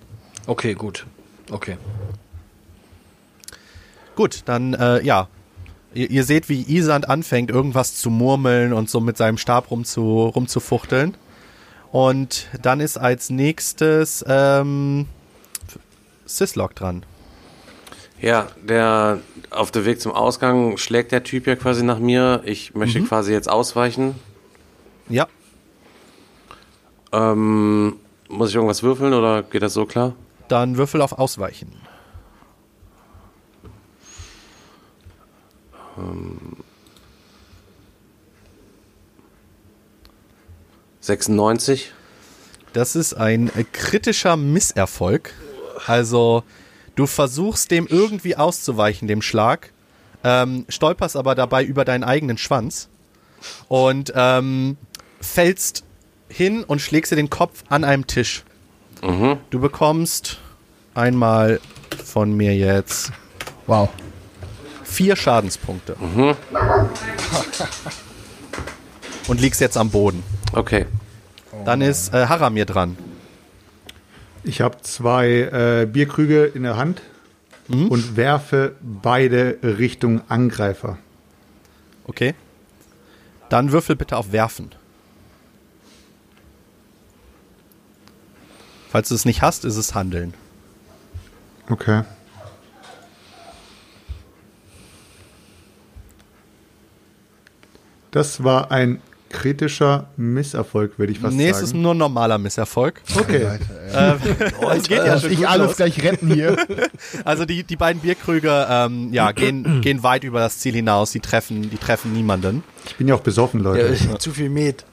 Okay, gut. Okay. Gut, dann äh, ja. Ihr, ihr seht, wie Isand anfängt, irgendwas zu murmeln und so mit seinem Stab rumzu, rumzufuchteln. Und dann ist als nächstes ähm, Syslog dran. Ja, der auf dem Weg zum Ausgang schlägt der Typ ja quasi nach mir. Ich möchte quasi jetzt ausweichen. Ja, Ähm, muss ich irgendwas würfeln oder geht das so klar? dann Würfel auf Ausweichen. Ähm, 96. Das ist ein kritischer Misserfolg. Also, du versuchst dem irgendwie auszuweichen, dem Schlag, ähm, stolperst aber dabei über deinen eigenen Schwanz und ähm, fällst hin und schlägst dir den Kopf an einem Tisch. Du bekommst einmal von mir jetzt Wow. vier Schadenspunkte. Und liegst jetzt am Boden. Okay. Dann ist äh, Haramir dran. Ich habe zwei äh, Bierkrüge in der Hand und werfe beide Richtung Angreifer. Okay. Dann würfel bitte auf Werfen. Falls du es nicht hast, ist es Handeln. Okay. Das war ein kritischer Misserfolg, würde ich fast nee, es ist sagen. nur ein normaler Misserfolg. Okay. Äh, es geht ja schon ich alles los. gleich retten hier. Also die, die beiden Bierkrüge ähm, ja, gehen, gehen weit über das Ziel hinaus. Die treffen, die treffen niemanden. Ich bin ja auch besoffen, Leute. Ja, zu viel Met.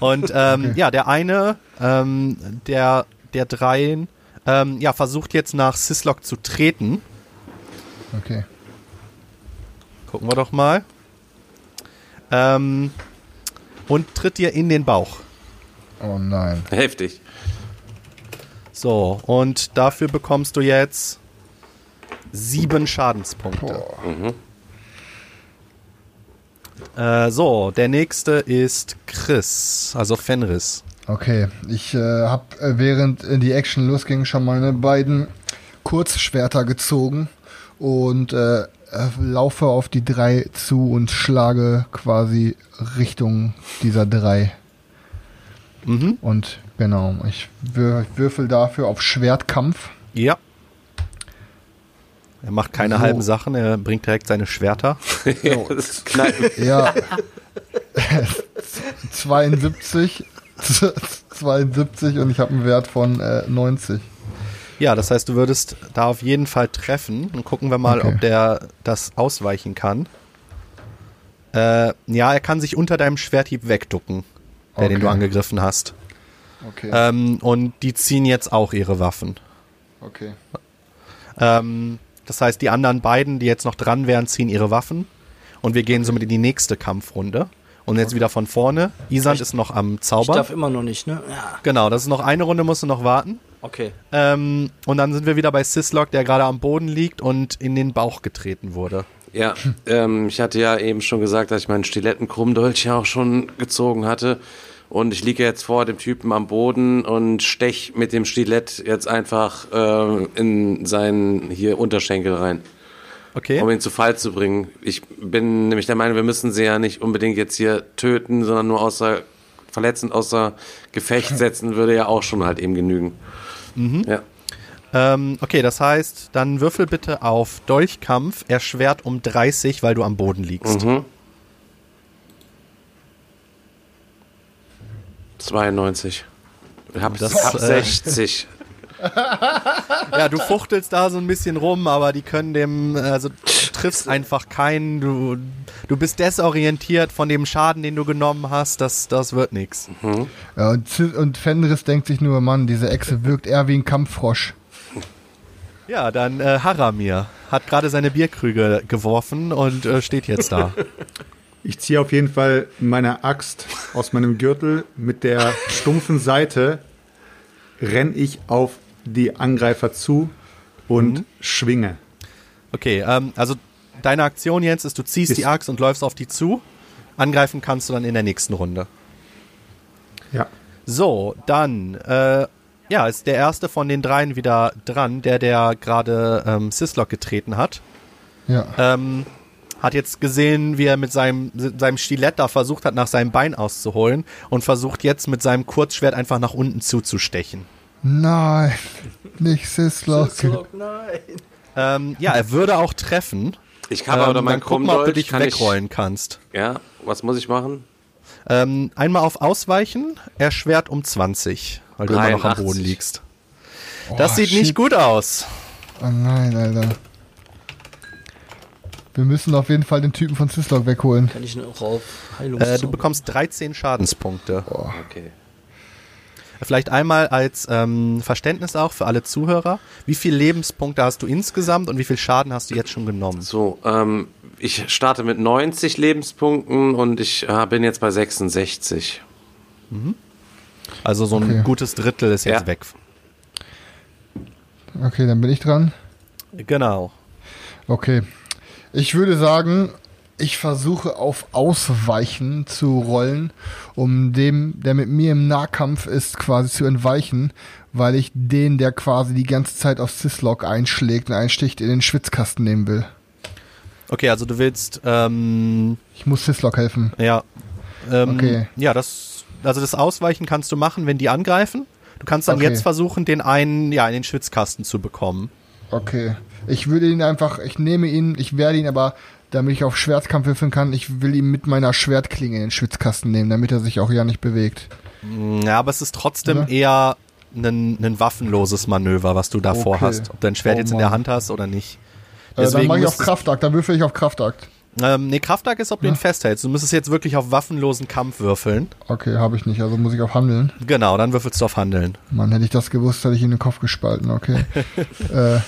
Und ähm, ja, der eine ähm, der, der dreien ähm, ja, versucht jetzt nach Sislok zu treten. Okay. Gucken wir doch mal. Ähm, und tritt dir in den Bauch. Oh nein. Heftig. So, und dafür bekommst du jetzt sieben Schadenspunkte. Äh, so, der nächste ist Chris, also Fenris. Okay, ich äh, habe äh, während äh, die Action losging schon meine beiden Kurzschwerter gezogen und äh, laufe auf die drei zu und schlage quasi Richtung dieser drei. Mhm. Und genau, ich wür würfel dafür auf Schwertkampf. Ja. Er macht keine So. halben Sachen, er bringt direkt seine Schwerter. Knall- Ja. 72. 72 und ich habe einen Wert von äh, 90. Ja, das heißt, du würdest da auf jeden Fall treffen. Und gucken wir mal, Okay. ob der das ausweichen kann. Äh, ja, er kann sich unter deinem Schwerthieb wegducken, der den du Okay. angegriffen hast. Okay. Ähm, und die ziehen jetzt auch ihre Waffen. okay. Ähm, das heißt, die anderen beiden, die jetzt noch dran wären, ziehen ihre Waffen. Und wir gehen somit in die nächste Kampfrunde. Und jetzt wieder von vorne. Isand ist noch am Ich Zaubern. darf immer noch nicht, ne? Ja. Genau, das ist noch eine Runde, musst du noch warten. Okay. Ähm, und dann sind wir wieder bei Sislok, der gerade am Boden liegt und in den Bauch getreten wurde. Ja, ähm, ich hatte ja eben schon gesagt, dass ich meinen Stilettenkrummdolch ja auch schon gezogen hatte. Und ich liege jetzt vor dem Typen am Boden und stech mit dem Stilett jetzt einfach äh, in seinen hier Unterschenkel rein, Okay. um ihn zu Fall zu bringen. Ich bin nämlich der Meinung, wir müssen sie ja nicht unbedingt jetzt hier töten, sondern nur außer verletzend außer Gefecht setzen würde ja auch schon halt eben genügen. Ja. Ähm, okay, das heißt, dann würfel bitte auf Dolchkampf, erschwert um 30, weil du am Boden liegst. Mhm. 92. Ich hab, Das, hab äh, 60. Ja, du fuchtelst da so ein bisschen rum, aber die können dem, also du triffst einfach keinen, du, du bist desorientiert von dem Schaden, den du genommen hast, das, das wird nix. Ja, und, und Fenris denkt sich nur, Mann, diese Echse wirkt eher wie ein Kampffrosch. Ja, dann äh, Haramir hat gerade seine Bierkrüge geworfen und äh, steht jetzt da. Ich ziehe auf jeden Fall meine Axt aus meinem Gürtel. Mit der stumpfen Seite renn ich auf die Angreifer zu und schwinge. Okay, ähm, also deine Aktion jetzt ist, du ziehst Ist- die Axt und läufst auf die zu. Angreifen kannst du dann in der nächsten Runde. Ja. So, dann, äh, ja, ist der erste von den dreien wieder dran, der, der gerade ähm, Sislok getreten hat. Ja. Ähm, hat jetzt gesehen, wie er mit seinem, seinem Stilett da versucht hat, nach seinem Bein auszuholen und versucht jetzt mit seinem Kurzschwert einfach nach unten zuzustechen. Nein, nicht Sislok. nein. Ähm, ja, er würde auch treffen. Ich habe aber ähm, mein dann guck mal, ob du dich Kann ich, wegrollen kannst. ja, was muss ich machen? Ähm, einmal auf Ausweichen, erschwert um 20, weil du immer noch am 83. Boden liegst. Das Oh, sieht shit. nicht gut aus. Oh nein, Alter. Wir müssen auf jeden Fall den Typen von Sislok wegholen. Kann ich noch auf Heilung Äh, du bekommst 13 Schadenspunkte. Okay. Vielleicht einmal als ähm, Verständnis auch für alle Zuhörer. Wie viele Lebenspunkte hast du insgesamt und wie viel Schaden hast du jetzt schon genommen? So, ähm, ich starte mit 90 Lebenspunkten und ich äh, bin jetzt bei 66. Also so ein Okay. gutes Drittel ist jetzt Ja. weg. Okay, dann bin ich dran. Genau. Okay. Ich würde sagen, ich versuche auf Ausweichen zu rollen, um dem, der mit mir im Nahkampf ist, quasi zu entweichen, weil ich den, der quasi die ganze Zeit auf Sislok einschlägt und einsticht, in den Schwitzkasten nehmen will. Okay, also du willst, ähm, Ich muss Sislok helfen. ja. Ähm, Okay. Ja, das, also das Ausweichen kannst du machen, wenn die angreifen. Du kannst dann Okay. jetzt versuchen, den einen, ja, in den Schwitzkasten zu bekommen. Okay. Ich würde ihn einfach, ich nehme ihn, ich werde ihn aber damit ich auf Schwertkampf würfeln kann. Ich will ihn mit meiner Schwertklinge in den Schwitzkasten nehmen, damit er sich auch ja nicht bewegt. Ja, aber es ist trotzdem Oder? eher ein, ein waffenloses Manöver, was du davor Okay. hast. Ob du ein Schwert Oh jetzt in der. Hand hast oder nicht. Äh, dann mache ich auf Kraftakt, dann würfel ich auf Kraftakt. Ähm, nee, Kraftakt ist, ob du ihn festhältst. Du müsstest jetzt wirklich auf waffenlosen Kampf würfeln. Okay, habe ich nicht, also muss ich auf Handeln. Genau, dann würfelst du auf Handeln. Mann, hätte ich das gewusst, hätte ich ihm den Kopf gespalten, okay. äh,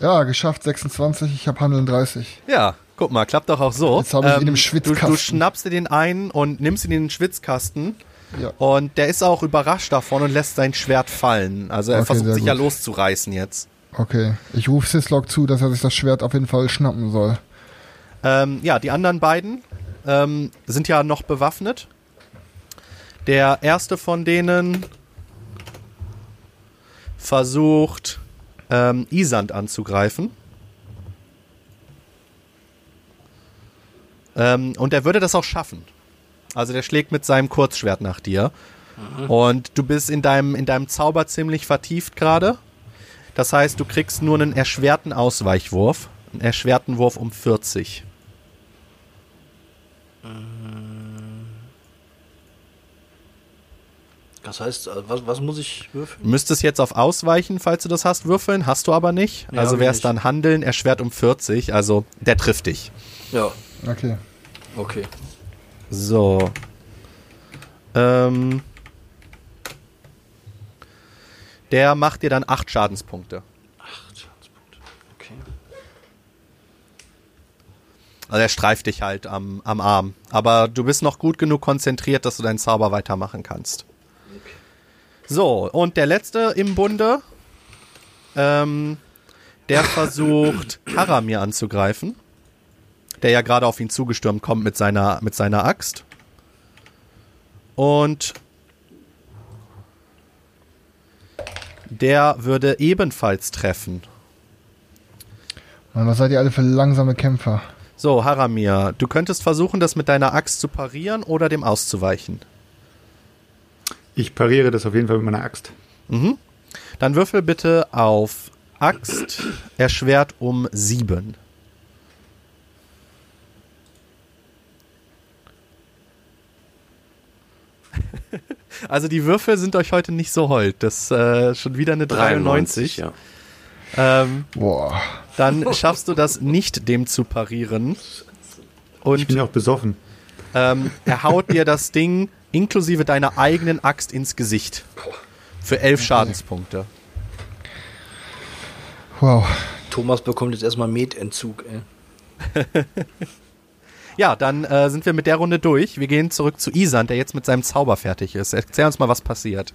ja, geschafft, 26, ich habe Handeln 30. Ja, guck mal, klappt doch auch so. Ähm, Jetzt hab ich ihn im Du, du Schwitzkasten. schnappst dir den ein und nimmst ihn in den Schwitzkasten. Ja. Und der ist auch überrascht davon und lässt sein Schwert fallen. Also er Okay, versucht sich ja gut. loszureißen jetzt. Okay, ich rufe Sislok zu, dass er sich das Schwert auf jeden Fall schnappen soll. Ähm, ja, die anderen beiden ähm, sind ja noch bewaffnet. Der erste von denen versucht, ähm, Isand anzugreifen. Ähm, und er würde das auch schaffen. Also der schlägt mit seinem Kurzschwert nach dir. Und du bist in deinem, in deinem Zauber ziemlich vertieft gerade. Das heißt, du kriegst nur einen erschwerten Ausweichwurf. Einen erschwerten Wurf um 40. Das heißt, äh, was, was muss ich würfeln? Müsstest jetzt auf Ausweichen, falls du das hast, würfeln. Hast du aber nicht. Ja, also wäre es dann Handeln, erschwert um 40. Also der trifft dich. Ja, Okay. okay. So. Ähm. Der macht dir dann 8 Schadenspunkte. Acht Schadenspunkte. Okay. Also er streift dich halt am, am Arm. Aber du bist noch gut genug konzentriert, dass du deinen Zauber weitermachen kannst. So, und der letzte im Bunde, ähm, der versucht, Haramir anzugreifen. Der ja gerade auf ihn zugestürmt kommt mit seiner, mit seiner Axt. Und der würde ebenfalls treffen. Mann, was seid ihr alle für langsame Kämpfer? So, Haramir, du könntest versuchen, das mit deiner Axt zu parieren oder dem auszuweichen. Ich pariere das auf jeden Fall mit meiner Axt. Dann würfel bitte auf Axt erschwert um 7. Also die Würfel sind euch heute nicht so hold. Das ist äh, schon wieder eine 93. 93, ja. Ähm, Boah. dann schaffst du das nicht, dem zu parieren. Ich Und bin ja auch besoffen. ähm, er haut dir das Ding inklusive deiner eigenen Axt ins Gesicht. Für elf Schadenspunkte. Wow. Thomas bekommt jetzt erstmal Metentzug, ey. Ja, dann äh, sind wir mit der Runde durch. Wir gehen zurück zu Isan, der jetzt mit seinem Zauber fertig ist. Erzähl uns mal, was passiert.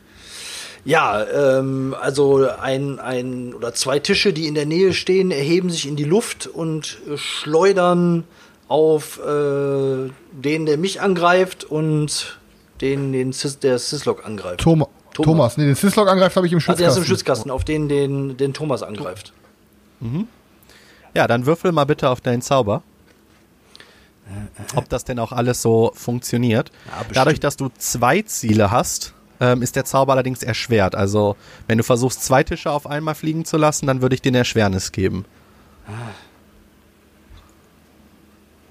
Ja, ähm, also ein, ein oder zwei Tische, die in der Nähe stehen, erheben sich in die Luft und schleudern auf äh, den, der mich angreift und den, den Sis, der Sislok angreift. Thoma Thomas. Thomas. Nee, den Sislok angreift habe ich im Also er ist im Schützkasten, auf den, den, den Thomas angreift. Ja, dann würfel mal bitte auf deinen Zauber. Ob das denn auch alles so funktioniert. bestimmt. Dadurch, dass du zwei Ziele hast, ähm, ist der Zauber allerdings erschwert. Also, wenn du versuchst, zwei Tische auf einmal fliegen zu lassen, dann würde ich dir eine Erschwernis geben.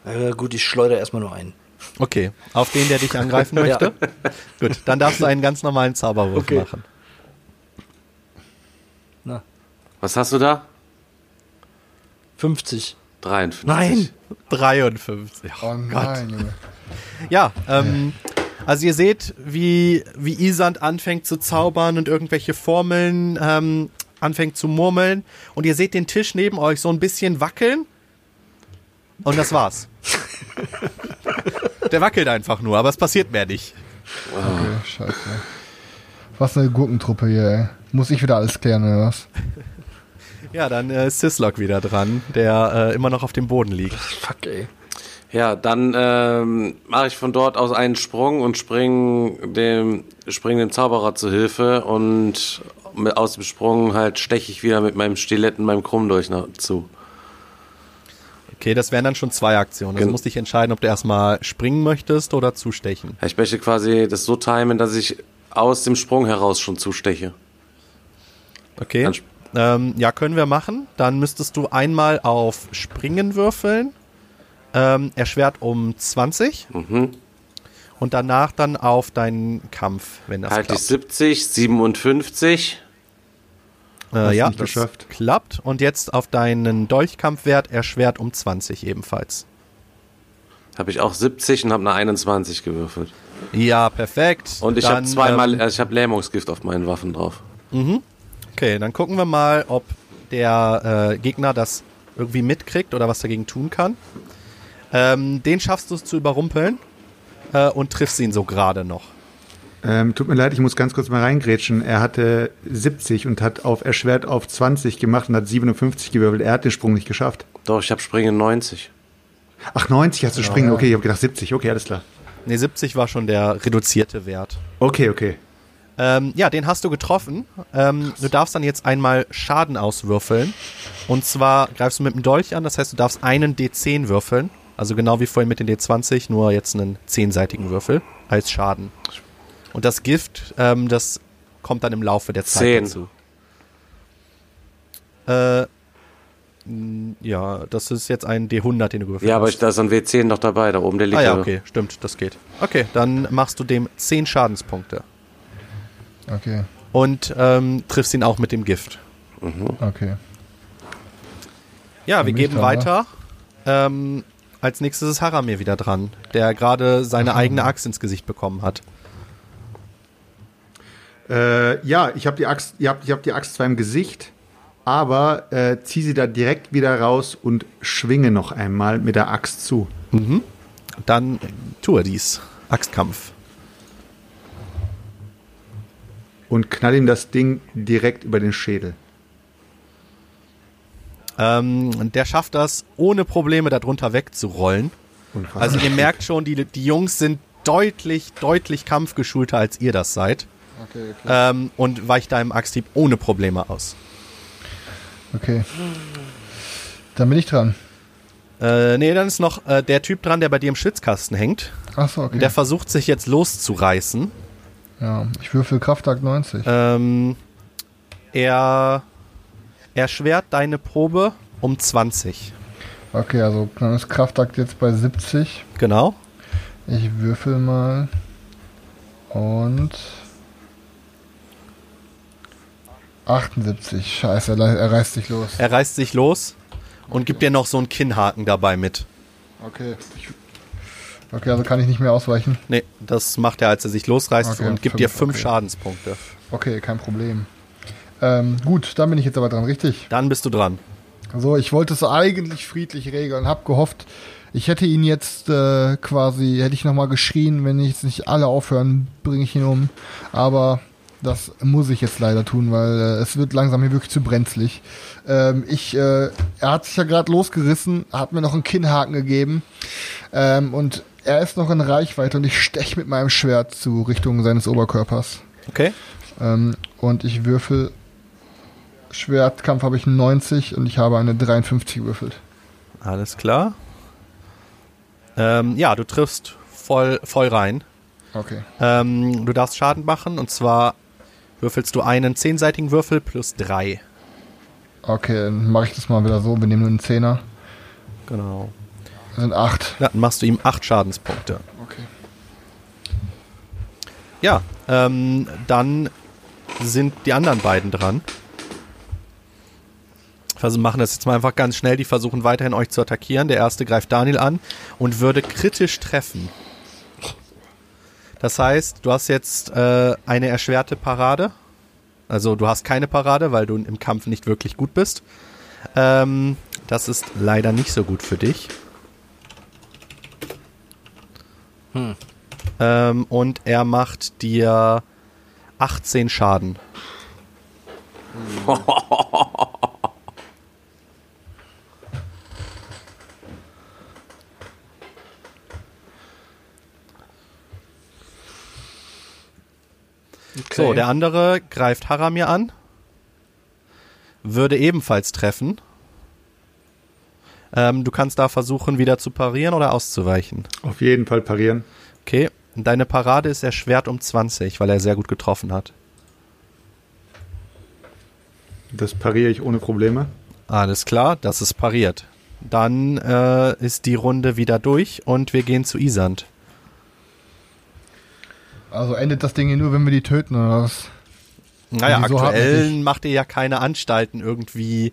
Äh, gut, ich schleudere erstmal nur einen. Okay, auf den, der dich angreifen möchte. Gut, dann darfst du einen ganz normalen Zauberwurf Okay. machen. Na, Was hast du da? 50. 53. Nein! 53. Oh nein, Junge. Ja, ähm, also ihr seht, wie, wie Isand anfängt zu zaubern und irgendwelche Formeln ähm, anfängt zu murmeln. Und ihr seht den Tisch neben euch so ein bisschen wackeln. Und das war's. Der wackelt einfach nur, aber es passiert mehr nicht. Okay, scheiße. Was eine Gurkentruppe hier, ey. Muss ich wieder alles klären, oder was? Ja, dann äh, ist Sislok wieder dran, der äh, immer noch auf dem Boden liegt. Fuck, ey. Ja, dann ähm, mache ich von dort aus einen Sprung und spring dem, spring dem Zauberer zu Hilfe und mit, aus dem Sprung halt steche ich wieder mit meinem Stilett und meinem Krummdolch nach, zu. Okay, das wären dann schon zwei Aktionen. Also Gen- musst dich entscheiden, ob du erstmal springen möchtest oder zustechen. Ich möchte quasi das so timen, dass ich aus dem Sprung heraus schon zusteche. Okay. Dann Ähm, ja, können wir machen. Dann müsstest du einmal auf Springen würfeln. Ähm, erschwert um 20. Mhm. Und danach dann auf deinen Kampf, wenn das Halte ich klappt. 70, 57. Äh, ja, nicht das geschafft. klappt. Und jetzt auf deinen Dolchkampfwert erschwert um 20 ebenfalls. Habe ich auch 70 und habe eine 21 gewürfelt. Ja, perfekt. Und ich habe zweimal, ähm, also ich habe Lähmungsgift auf meinen Waffen drauf. Okay, dann gucken wir mal, ob der äh, Gegner das irgendwie mitkriegt oder was dagegen tun kann. Ähm, den schaffst du es zu überrumpeln äh, und triffst ihn so gerade noch. Ähm, tut mir leid, ich muss ganz kurz mal reingrätschen. Er hatte 70 und hat auf erschwert auf 20 gemacht und hat 57 gewürfelt. Er hat den Sprung nicht geschafft. Doch, ich habe Springen 90. Ach, 90 hast du springen. Okay, ich habe gedacht 70. Okay, alles klar. Ne, 70 war schon der reduzierte Wert. Okay, okay. Ähm, ja, den hast du getroffen. Ähm, du darfst dann jetzt einmal Schaden auswürfeln. Und zwar greifst du mit dem Dolch an, das heißt, du darfst einen D10 würfeln. Also genau wie vorhin mit den D20, nur jetzt einen zehnseitigen Würfel als Schaden. Und das Gift, ähm, das kommt dann im Laufe der Zeit Zehn. dazu. Äh, ja, das ist jetzt ein D100, den du gewürfelt Ja, aber hast. ich, da ist ein W10 noch dabei, da oben, der liegt Ah ja, okay, stimmt, das geht. Okay, dann machst du dem 10 Schadenspunkte. Okay, Und ähm, triffst ihn auch mit dem Gift. okay. Ja, Dann wir bin ich geben dran, weiter. Ähm, als nächstes ist Haramir wieder dran, der gerade seine eigene Axt ins Gesicht bekommen hat. Äh, ja, ich habe die Axt, ihr habt, ich habe die Axt zwar im Gesicht, aber äh, zieh sie da direkt wieder raus und schwinge noch einmal mit der Axt zu. Dann äh, tue dies. Axtkampf. Und knall ihm das Ding direkt über den Schädel. Ähm, der schafft das, ohne Probleme darunter wegzurollen. Unfassbar. Also ihr merkt schon, die, die Jungs sind deutlich, deutlich kampfgeschulter, als ihr das seid. Okay, klar. Ähm, und weicht deinem Axthieb ohne Probleme aus. Okay. Dann bin ich dran. Äh, nee, dann ist noch äh, der Typ dran, der bei dir im Schwitzkasten hängt. Achso, okay. Der versucht sich jetzt loszureißen. ja, ich würfel Kraftakt 90. Ähm, er erschwert deine Probe um 20. Okay, also dann ist Kraftakt jetzt bei 70. Genau. Ich würfel mal. Und. 78. Scheiße, er, reißt sich los. Er reißt sich los und gibt dir noch so einen Kinnhaken dabei mit. Okay. Okay, also kann ich nicht mehr ausweichen. Nee, das macht er, als er sich losreißt Okay, und gibt dir fünf, fünf okay. Schadenspunkte. Okay, kein Problem. Ähm, gut, dann bin ich jetzt aber dran, richtig? Dann bist du dran. So, ich wollte es eigentlich friedlich regeln, hab gehofft, ich hätte ihn jetzt äh, quasi, hätte ich nochmal geschrien, wenn jetzt nicht alle aufhören, bringe ich ihn um. Aber das muss ich jetzt leider tun, weil äh, es wird langsam hier wirklich zu brenzlig. Ähm, ich, äh, er hat sich ja gerade losgerissen, hat mir noch einen Kinnhaken gegeben ähm, und er ist noch in Reichweite und ich stech mit meinem Schwert zu Richtung seines Oberkörpers. Okay? Ähm, und ich würfel. Schwertkampf habe ich 90 und ich habe eine 53 gewürfelt. Alles klar. Ähm, ja, du triffst voll, voll rein. Okay. Ähm, du darfst Schaden machen und zwar würfelst du einen zehnseitigen Würfel plus drei. Okay, dann mache ich das mal wieder so. Wir nehmen nur einen Zehner. Genau. Das sind 8. Ja, dann machst du ihm acht Schadenspunkte. Okay. Ja, ähm, dann sind die anderen beiden dran. Also machen das jetzt mal einfach ganz schnell. Die versuchen weiterhin euch zu attackieren. Der erste greift Daniel an und würde kritisch treffen. Das heißt, du hast jetzt äh, eine erschwerte Parade. Also du hast keine Parade, weil du im Kampf nicht wirklich gut bist. Ähm, das ist leider nicht so gut für dich. Ähm, und er macht dir 18 Schaden. So, der andere greift Haramir an. Würde ebenfalls treffen. Ähm, du kannst da versuchen, wieder zu parieren oder auszuweichen. Auf jeden Fall parieren. Okay, deine Parade ist erschwert um 20, weil er sehr gut getroffen hat. Das pariere ich ohne Probleme. Alles klar, das ist pariert. Dann äh, ist die Runde wieder durch und wir gehen zu Isand. Also endet das Ding hier nur, wenn wir die töten oder was? Naja, so aktuell macht ihr ja keine Anstalten, irgendwie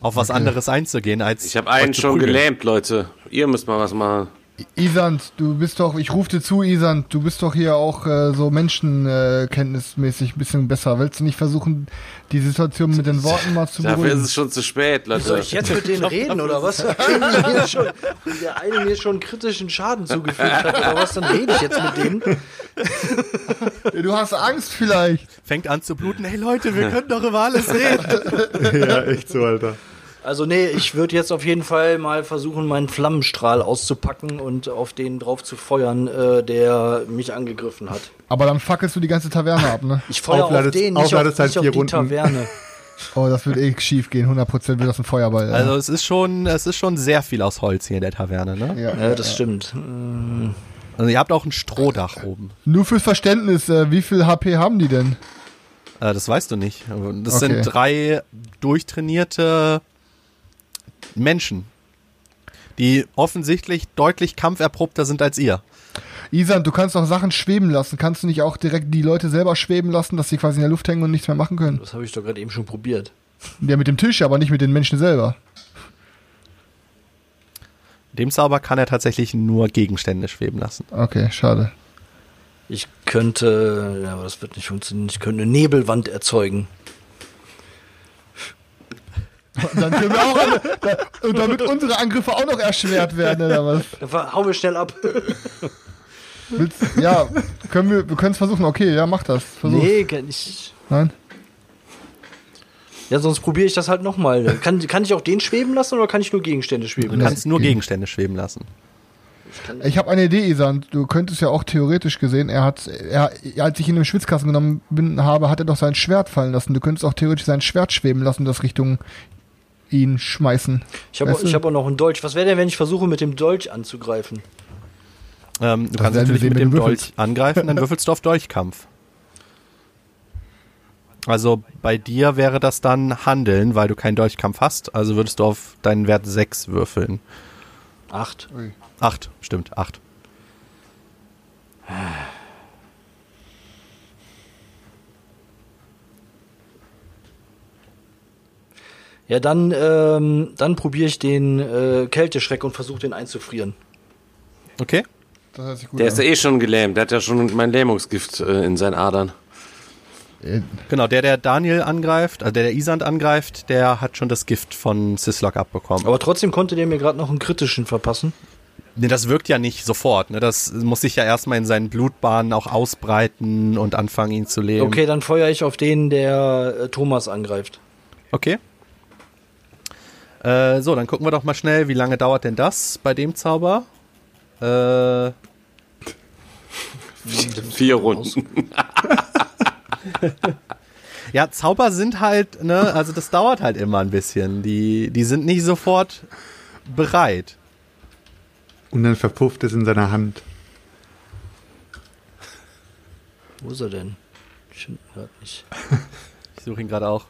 auf was Okay. anderes einzugehen, als. Ich habe einen schon prügeln. gelähmt, Leute. Ihr müsst mal was machen. Isand, du bist doch, ich rufe dir zu, Isand, du bist doch hier auch äh, so menschenkenntnismäßig ein bisschen besser. Willst du nicht versuchen, die Situation mit den Worten mal zu Dafür ist beruhigen? es schon zu spät, Leute. Soll ich jetzt mit denen reden oder was? Der mir schon- der eine mir schon kritischen Schaden zugefügt hat oder was, dann rede ich jetzt mit denen. Du hast Angst vielleicht. Fängt an zu bluten. Hey Leute, wir können doch über alles reden. ja, echt so, Alter. Also nee, ich würde jetzt auf jeden Fall mal versuchen, meinen Flammenstrahl auszupacken und auf den drauf zu feuern, äh, der mich angegriffen hat. Aber dann fackelst du die ganze Taverne ab, ne? Ich feuer auf Auflades- den, nicht auf, Aufladezeit nicht auf die Runden. Taverne. Oh, das wird eh schief gehen. 100% wird das ein Feuerball. ja. Also es ist schon, es ist schon sehr viel aus Holz hier in der Taverne, ne? ja, Ja, das stimmt. Äh, Also ihr habt auch ein Strohdach oben. Nur fürs Verständnis, äh, wie viel HP haben die denn? Äh, das weißt du nicht. Das Okay. sind drei durchtrainierte Menschen, die offensichtlich deutlich kampferprobter sind als ihr. Isan, du kannst doch Sachen schweben lassen. Kannst du nicht auch direkt die Leute selber schweben lassen, dass sie quasi in der Luft hängen und nichts mehr machen können? Das habe ich doch gerade eben schon probiert. Ja, mit dem Tisch, aber nicht mit den Menschen selber. Dem Zauber kann er tatsächlich nur Gegenstände schweben lassen. Okay, schade. Ich könnte, ja, aber das wird nicht funktionieren. Ich könnte eine Nebelwand erzeugen. Und dann können wir auch alle, da, und damit unsere Angriffe auch noch erschwert werden, oder was? Dann hauen wir schnell ab. Willst, ja, können wir, wir können es versuchen. Okay, ja, mach das. Versuch. Nee, kann ich. Nein? Ja, sonst probiere ich das halt nochmal. Kann, kann ich auch den schweben lassen oder kann ich nur Gegenstände schweben Du lassen? kannst nur gegen- Gegenstände schweben lassen. Ich habe eine Idee, Isan. Du könntest ja auch theoretisch gesehen, er hat, er, als ich ihn im Schwitzkasten genommen bin, habe, hat er doch sein Schwert fallen lassen. Du könntest auch theoretisch sein Schwert schweben lassen, das Richtung ihn schmeißen. Ich habe hab auch noch einen Dolch. Was wäre denn, wenn ich versuche, mit dem Dolch anzugreifen? Ähm, du Das kannst natürlich sehen, mit dem Dolch angreifen, dann würfelst du auf Dolchkampf. Also bei dir wäre das dann Handeln, weil du keinen Dolchkampf hast. Also würdest du auf deinen Wert 6 würfeln. Acht. 8, stimmt, 8. Ja, dann, ähm, dann probiere ich den äh, Kälteschreck und versuche den einzufrieren. Okay. Das hört sich gut Der ist ja an. eh schon gelähmt. Der hat ja schon mein Lähmungsgift äh, in seinen Adern. Äh, Genau, der, der Daniel angreift, also der, der Isand angreift, der hat schon das Gift von Sislok abbekommen. Aber trotzdem konnte der mir gerade noch einen kritischen verpassen. Nee, das wirkt ja nicht sofort. Ne? Das muss sich ja erstmal in seinen Blutbahnen auch ausbreiten und anfangen, ihn zu lähmen. Okay, dann feuere ich auf den, der äh, Thomas angreift. Okay. Äh, so, dann gucken wir doch mal schnell, wie lange dauert denn das bei dem Zauber? Äh, Vier Runden. ja, Zauber sind halt, ne, also das dauert halt immer ein bisschen. Die, die sind nicht sofort bereit. Und dann verpufft es in seiner Hand. Wo ist er denn? Ihn grad nicht. Ich suche ihn gerade auch.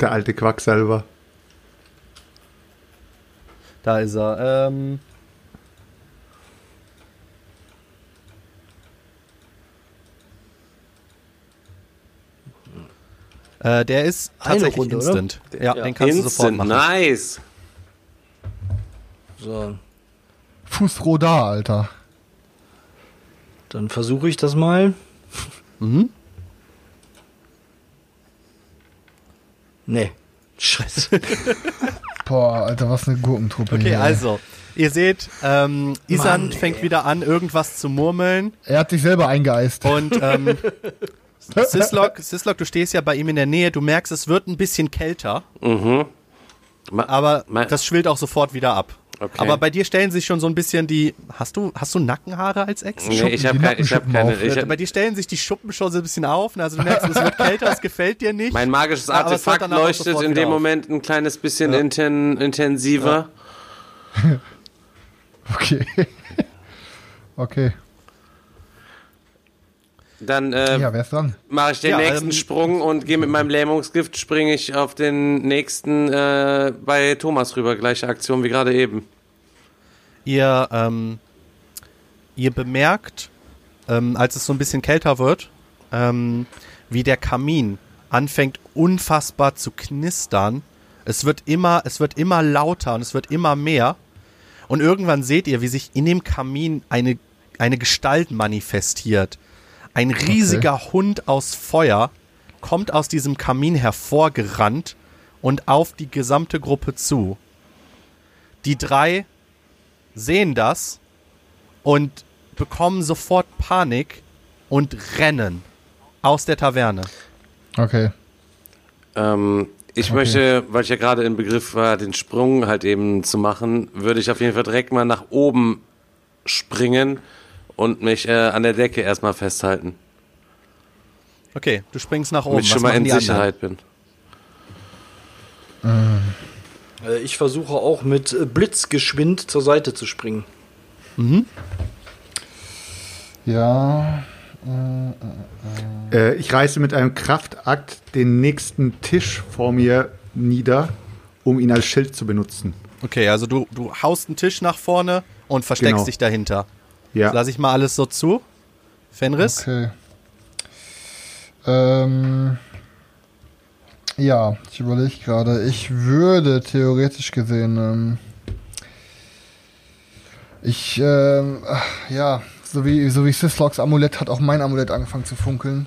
Der alte Quacksalber. Da ist er. Ähm, äh, der ist tatsächlich Runde, instant. Ja, Ja. den kannst du sofort Instant, machen. nice. So, Fußroda, Alter. dann versuche ich das mal. Mhm. Nee. Scheiße. Boah, Alter, was eine Gurkentruppe Okay, hier. also, ihr seht, ähm, Isan Mann, fängt wieder an, irgendwas zu murmeln. Er hat sich selber eingeeist. Und ähm, Sislok, Sislok, du stehst ja bei ihm in der Nähe, du merkst, es wird ein bisschen kälter, Mhm. Ma- aber das schwillt auch sofort wieder ab. Okay. Aber bei dir stellen sich schon so ein bisschen die. Hast du, hast du Nackenhaare als Ex? Nee, ich habe die kein, ich hab keine. Ich Äh, hab, bei dir stellen sich die Schuppen schon so ein bisschen auf. ne? Also du merkst, es wird kälter, es gefällt dir nicht. mein magisches Artefakt leuchtet in dem. Moment ein kleines bisschen inten, intensiver. Okay. okay. Dann äh, Ja, mache ich den Ja, nächsten ähm, Sprung und gehe mit meinem Lähmungsgift, springe ich auf den nächsten äh, bei Thomas rüber. Gleiche Aktion wie gerade eben. Ihr, ähm, ihr bemerkt, ähm, als es so ein bisschen kälter wird, ähm, wie der Kamin anfängt unfassbar zu knistern. Es wird immer, es wird immer lauter und es wird immer mehr. Und irgendwann seht ihr, wie sich in dem Kamin eine, eine Gestalt manifestiert. Ein riesiger Hund aus Feuer kommt aus diesem Kamin hervorgerannt und auf die gesamte Gruppe zu. Die drei sehen das und bekommen sofort Panik und rennen aus der Taverne. Okay. Ähm, ich Okay. möchte, weil ich ja gerade im Begriff war, den Sprung halt eben zu machen, würde ich auf jeden Fall direkt mal nach oben springen und mich äh, an der Decke erstmal festhalten, Okay, du springst nach oben. damit ich schon mal in die anderen? Sicherheit bin. Äh, ich versuche auch mit äh, Blitzgeschwind zur Seite zu springen. Ja. Äh, ich reiße mit einem Kraftakt den nächsten Tisch vor mir nieder, um ihn als Schild zu benutzen. Okay, also du, du haust einen Tisch nach vorne und versteckst Genau. dich dahinter. Ja. Lass ich mal alles so zu. Fenris? Okay. Ähm, ja, ich überlege gerade. Ich würde theoretisch gesehen, ähm, ich, ähm, ja, so wie, so wie Sisloks Amulett hat auch mein Amulett angefangen zu funkeln.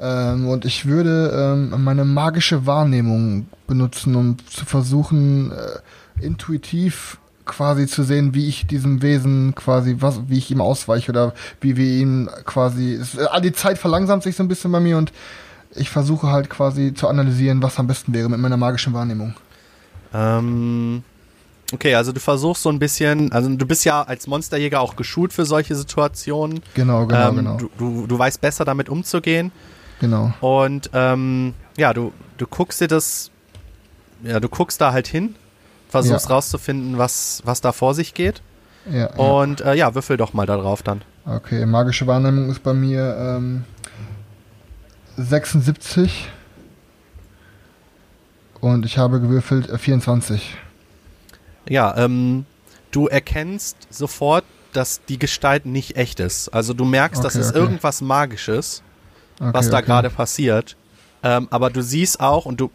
Ähm, und ich würde ähm, meine magische Wahrnehmung benutzen, um zu versuchen, äh, intuitiv quasi zu sehen, wie ich diesem Wesen quasi, was, wie ich ihm ausweiche oder wie wir ihm quasi. Es, äh, die Zeit verlangsamt sich so ein bisschen bei mir und ich versuche halt quasi zu analysieren, was am besten wäre mit meiner magischen Wahrnehmung. Ähm, okay, also du versuchst so ein bisschen, also du bist ja als Monsterjäger auch geschult für solche Situationen. Genau, genau, ähm, genau. Du, du, du weißt besser damit umzugehen. genau. Und ähm, ja, du, du guckst dir das, ja, du guckst da halt hin, versuchst Ja. rauszufinden, was, was da vor sich geht. Ja, ja. Und äh, ja, würfel doch mal da drauf dann. Okay, magische Wahrnehmung ist bei mir ähm, 76 und ich habe gewürfelt äh, 24. Ja, ähm, du erkennst sofort, dass die Gestalt nicht echt ist. Also du merkst, Okay, ist okay. irgendwas Magisches, Okay, was da gerade passiert. Ähm, aber du siehst auch, und du,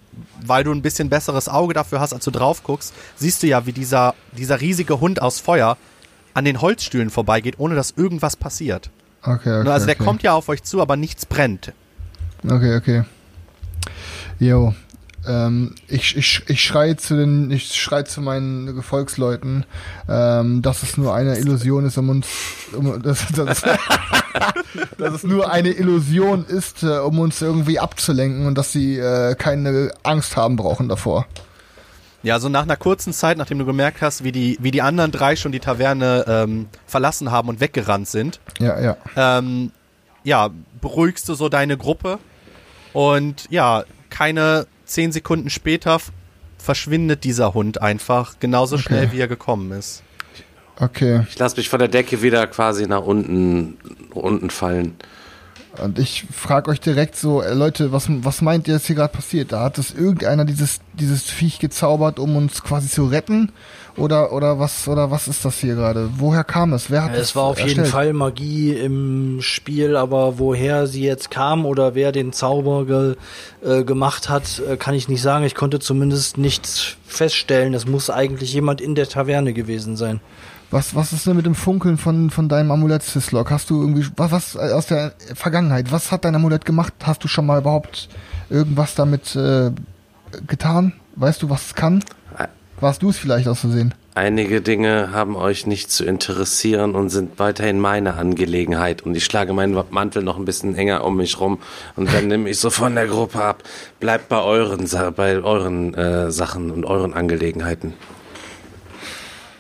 weil du ein bisschen besseres Auge dafür hast, als du drauf guckst, siehst du ja, wie dieser, dieser riesige Hund aus Feuer an den Holzstühlen vorbeigeht, ohne dass irgendwas passiert. Okay, okay, Ne, also der okay. kommt ja auf euch zu, aber nichts brennt. Okay, okay. Jo. Ähm, ich, ich, ich schreie zu den, ich schreie zu meinen Gefolgsleuten, ähm, dass es nur eine Illusion ist, um uns, um, dass, dass, dass es nur eine Illusion ist, äh, um uns irgendwie abzulenken und dass sie äh, keine Angst haben brauchen davor. Ja, so nach einer kurzen Zeit, nachdem du gemerkt hast, wie die, wie die anderen drei schon die Taverne ähm, verlassen haben und weggerannt sind, Ja, ja. ähm, ja, beruhigst du so deine Gruppe und ja, keine zehn Sekunden später verschwindet dieser Hund einfach genauso Okay. schnell, wie er gekommen ist. Okay. Ich lasse mich von der Decke wieder quasi nach unten, unten fallen. Und ich frage euch direkt so, äh, Leute, was, was meint ihr, dass hier gerade passiert? Da hat es irgendeiner dieses, dieses Viech gezaubert, um uns quasi zu retten? Oder, oder was, oder was ist das hier gerade? Woher kam es? Wer hat Ja, es war auf jeden erstellt? Fall Magie im Spiel, aber woher sie jetzt kam oder wer den Zauber ge, äh, gemacht hat, äh, kann ich nicht sagen. Ich konnte zumindest nichts feststellen. Es muss eigentlich jemand in der Taverne gewesen sein. Was, was ist denn mit dem Funkeln von, von deinem Amulett, Sislok? Hast du irgendwie, was, was äh, aus der Vergangenheit, was hat dein Amulett gemacht? Hast du schon mal überhaupt irgendwas damit äh, getan? Weißt du, was es kann? Warst du es vielleicht aus Versehen? Einige Dinge haben euch nicht zu interessieren und sind weiterhin meine Angelegenheit. Und ich schlage meinen Mantel noch ein bisschen enger um mich rum und dann nehme ich so von der Gruppe ab. Bleibt bei euren, bei euren äh, Sachen und euren Angelegenheiten.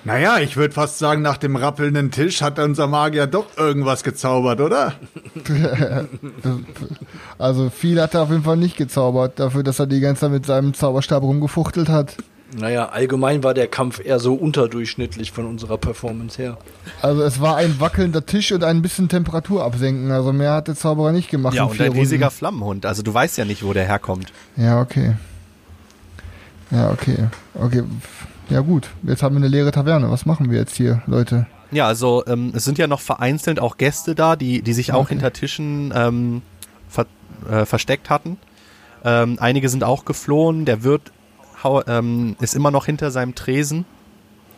Naja, ich würde fast sagen, nach dem rappelnden Tisch hat unser Magier doch irgendwas gezaubert, oder? Also viel hat er auf jeden Fall nicht gezaubert, dafür, dass er die ganze Zeit mit seinem Zauberstab rumgefuchtelt hat. Naja, allgemein war der Kampf eher so unterdurchschnittlich von unserer Performance her. Also es war ein wackelnder Tisch und ein bisschen Temperatur absenken. Also mehr hat der Zauberer nicht gemacht. Ja, und ein riesiger Runden. Flammenhund. Also du weißt ja nicht, wo der herkommt. Ja, okay. Ja, okay. Okay. Ja gut, jetzt haben wir eine leere Taverne. Was machen wir jetzt hier, Leute? Ja, also ähm, es sind ja noch vereinzelt auch Gäste da, die, die sich auch Okay. hinter Tischen ähm, ver äh, versteckt hatten. Ähm, einige sind auch geflohen. Der Wirt ähm, ist immer noch hinter seinem Tresen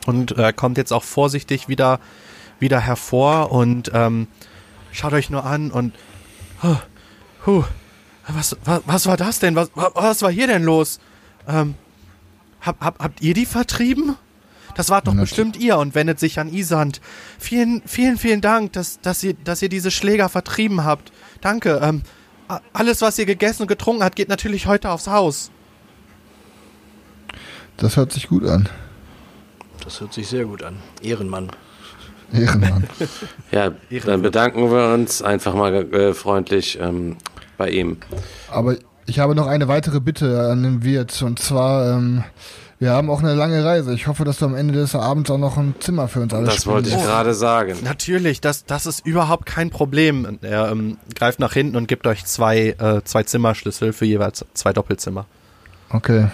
und äh, kommt jetzt auch vorsichtig wieder, wieder hervor und ähm, schaut euch nur an und huh, huh, was, was, was war das denn? Was, was war hier denn los? Ähm, hab, hab, habt ihr die vertrieben? Das war doch bestimmt ihr und wendet sich an Isand. Vielen, vielen, vielen Dank, dass, dass, ihr, dass ihr diese Schläger vertrieben habt. Danke. Ähm, alles, was ihr gegessen und getrunken habt, geht natürlich heute aufs Haus. Das hört sich gut an. Das hört sich sehr gut an. Ehrenmann. Ehrenmann. Ja, dann bedanken wir uns einfach mal äh, freundlich ähm, bei ihm. Aber ich habe noch eine weitere Bitte an den Wirt. Und zwar, ähm, wir haben auch eine lange Reise. Ich hoffe, dass du am Ende des Abends auch noch ein Zimmer für uns alle Das wollte ich gerade sagen. Natürlich, das, das ist überhaupt kein Problem. Er ähm, greift nach hinten und gibt euch zwei, äh, zwei Zimmerschlüssel für jeweils zwei Doppelzimmer. Okay,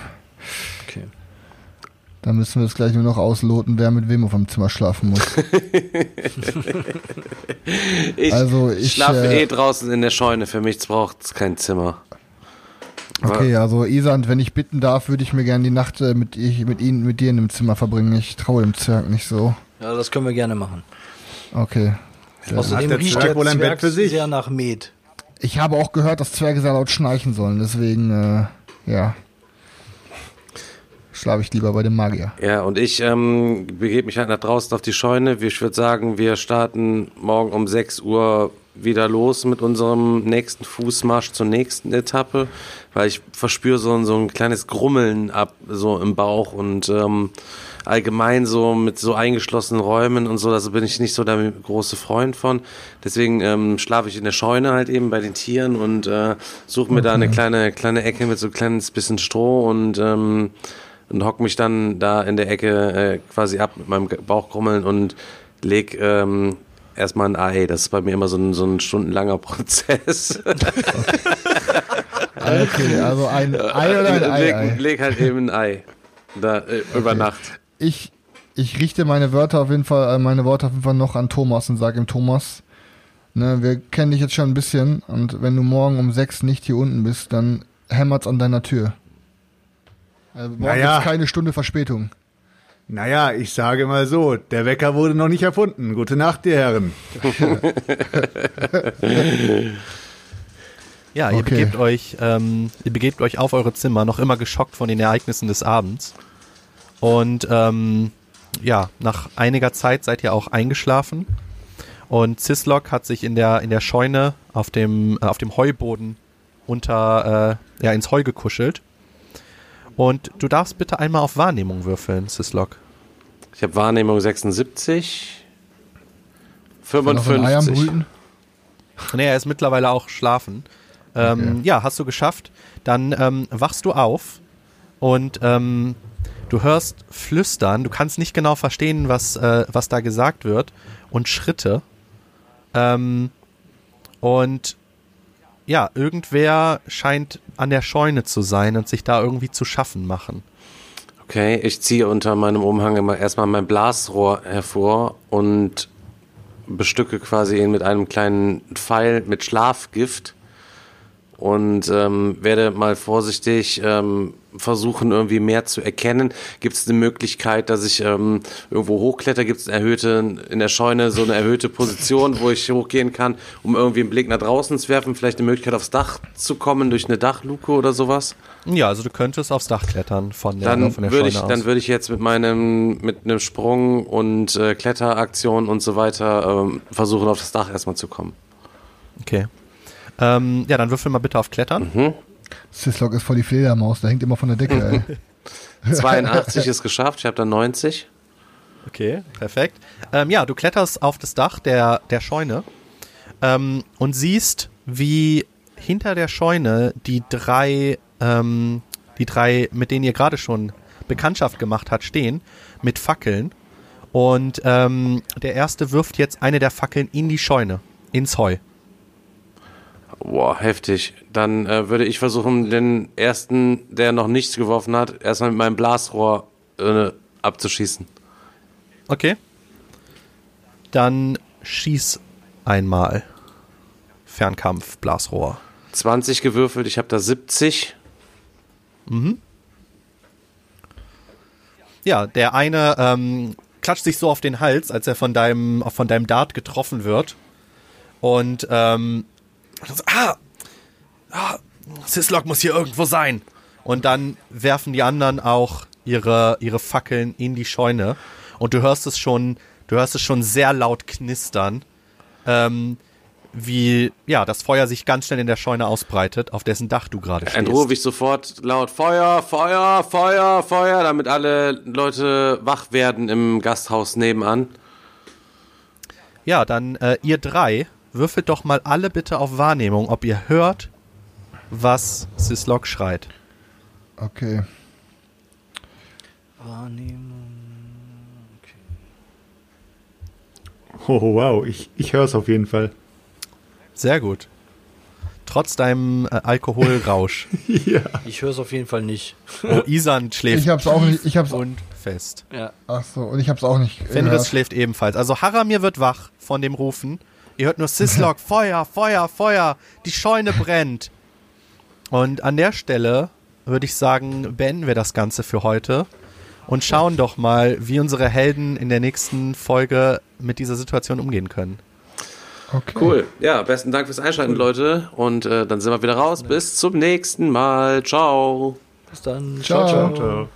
Dann müssen wir es gleich nur noch ausloten, wer mit wem auf dem Zimmer schlafen muss. Ich Also, ich, schlafe äh, eh draußen in der Scheune. Für mich braucht es kein Zimmer. Okay, also Isand, wenn ich bitten darf, würde ich mir gerne die Nacht äh, mit, ich, mit Ihnen, mit dir in dem Zimmer verbringen. Ich traue dem Zwerg nicht so. Ja, das können wir gerne machen. Okay. Außerdem der riecht der wohl ein Bett für sich? sehr nach Met. Ich habe auch gehört, dass Zwerge sehr laut schnarchen sollen, deswegen, äh, ja. Schlafe ich lieber bei dem Magier. Ja, und ich ähm, begebe mich halt nach draußen auf die Scheune. Ich würde sagen, wir starten morgen um 6 Uhr wieder los mit unserem nächsten Fußmarsch zur nächsten Etappe, weil ich verspüre so, ein- so ein kleines Grummeln ab, so im Bauch und ähm, allgemein so mit so eingeschlossenen Räumen und so, da bin ich nicht so der große Freund von. Deswegen ähm, schlafe ich in der Scheune halt eben bei den Tieren und äh, suche mir da eine kleine, kleine Ecke mit so ein kleines bisschen Stroh und ähm, und hock mich dann da in der Ecke äh, quasi ab mit meinem Bauchkrummeln und leg ähm, erstmal ein Ei. Das ist bei mir immer so ein, so ein stundenlanger Prozess. Okay, also ein Ei oder ein Ei, leg, leg halt eben ein Ei. Da, äh, über Nacht. Ich, ich richte meine Wörter auf jeden Fall, äh, meine Worte auf jeden Fall noch an Thomas und sage ihm, Thomas, ne, wir kennen dich jetzt schon ein bisschen und wenn du morgen um sechs nicht hier unten bist, dann hämmert's an deiner Tür. Also morgen Naja. gibt's keine Stunde Verspätung. Naja, ich sage mal so, der Wecker wurde noch nicht erfunden. Gute Nacht, die Herren. Ja, ihr Okay. begebt euch, ähm, ihr begebt euch auf eure Zimmer, noch immer geschockt von den Ereignissen des Abends. Und ähm, ja, nach einiger Zeit seid ihr auch eingeschlafen. Und Cislok hat sich in der in der Scheune auf dem äh, auf dem Heuboden unter äh, ja ins Heu gekuschelt. Und du darfst bitte einmal auf Wahrnehmung würfeln, Cislok. Ich habe Wahrnehmung 76. Noch ein Ei am 55. Brüten. Nee, er ist mittlerweile auch schlafen. Ähm, Ja, hast du geschafft. Dann ähm, wachst du auf und ähm, du hörst Flüstern. Du kannst nicht genau verstehen, was, äh, was da gesagt wird. Und Schritte. Ähm, und ja, irgendwer scheint an der Scheune zu sein und sich da irgendwie zu schaffen machen. Okay, ich ziehe unter meinem Umhang immer erstmal mein Blasrohr hervor und bestücke quasi ihn mit einem kleinen Pfeil mit Schlafgift und ähm, werde mal vorsichtig ähm, versuchen, irgendwie mehr zu erkennen. Gibt es eine Möglichkeit, dass ich ähm, irgendwo hochkletter? Gibt es erhöhte in der Scheune so eine erhöhte Position, wo ich hochgehen kann, um irgendwie einen Blick nach draußen zu werfen? Vielleicht eine Möglichkeit aufs Dach zu kommen durch eine Dachluke oder sowas? Ja, also du könntest aufs Dach klettern von der, dann von der würde Scheune ich, aus. dann würde ich jetzt mit meinem, mit einem Sprung und äh, Kletteraktion und so weiter ähm, versuchen, auf das Dach erstmal zu kommen. okay. Ähm, ja, dann würfel mal bitte auf Klettern. Sislok ist voll die Fledermaus, der hängt immer von der Decke, ey. 82 ist geschafft, ich habe dann 90. Okay, perfekt. Ähm, ja, du kletterst auf das Dach der, der Scheune ähm, und siehst, wie hinter der Scheune die drei, ähm, die drei, mit denen ihr gerade schon Bekanntschaft gemacht hat, stehen mit Fackeln. Und ähm, der erste wirft jetzt eine der Fackeln in die Scheune, ins Heu. Boah, heftig. Dann äh, würde ich versuchen, den ersten, der noch nichts geworfen hat, erstmal mit meinem Blasrohr äh, abzuschießen. Okay. Dann schieß einmal. Fernkampf, Blasrohr. 20 gewürfelt, ich habe da 70. Ja, der eine ähm, klatscht sich so auf den Hals, als er von deinem, von deinem Dart getroffen wird. Und ähm, ah, ah, Sislok muss hier irgendwo sein. Und dann werfen die anderen auch ihre, ihre Fackeln in die Scheune. Und du hörst es schon, du hörst es schon sehr laut knistern. Ähm, wie ja das Feuer sich ganz schnell in der Scheune ausbreitet, auf dessen Dach du gerade stehst. Dann rufe ich sofort laut Feuer, Feuer, Feuer, Feuer, damit alle Leute wach werden im Gasthaus nebenan. Ja, dann äh, ihr drei würfelt doch mal alle bitte auf Wahrnehmung, ob ihr hört, was Sislok schreit. Okay. Wahrnehmung. Oh, wow, ich, ich höre es auf jeden Fall. Sehr gut. Trotz deinem äh, Alkoholrausch. Ich höre es auf jeden Fall nicht. Oh, Isan schläft Ich hab's auch nicht, ich hab's, und fest. Ja. ach so, und ich hab's auch nicht Fenris gehört. schläft ebenfalls. Also Haramir wird wach von dem Rufen. Ihr hört nur Sislok, Feuer, Feuer, Feuer, die Scheune brennt. Und an der Stelle würde ich sagen, beenden wir das Ganze für heute und schauen doch mal, wie unsere Helden in der nächsten Folge mit dieser Situation umgehen können. Okay. Cool. Ja, besten Dank fürs Einschalten, Leute. Und äh, dann sind wir wieder raus. Bis zum nächsten Mal. Ciao. Bis dann. Ciao. ciao. Ciao.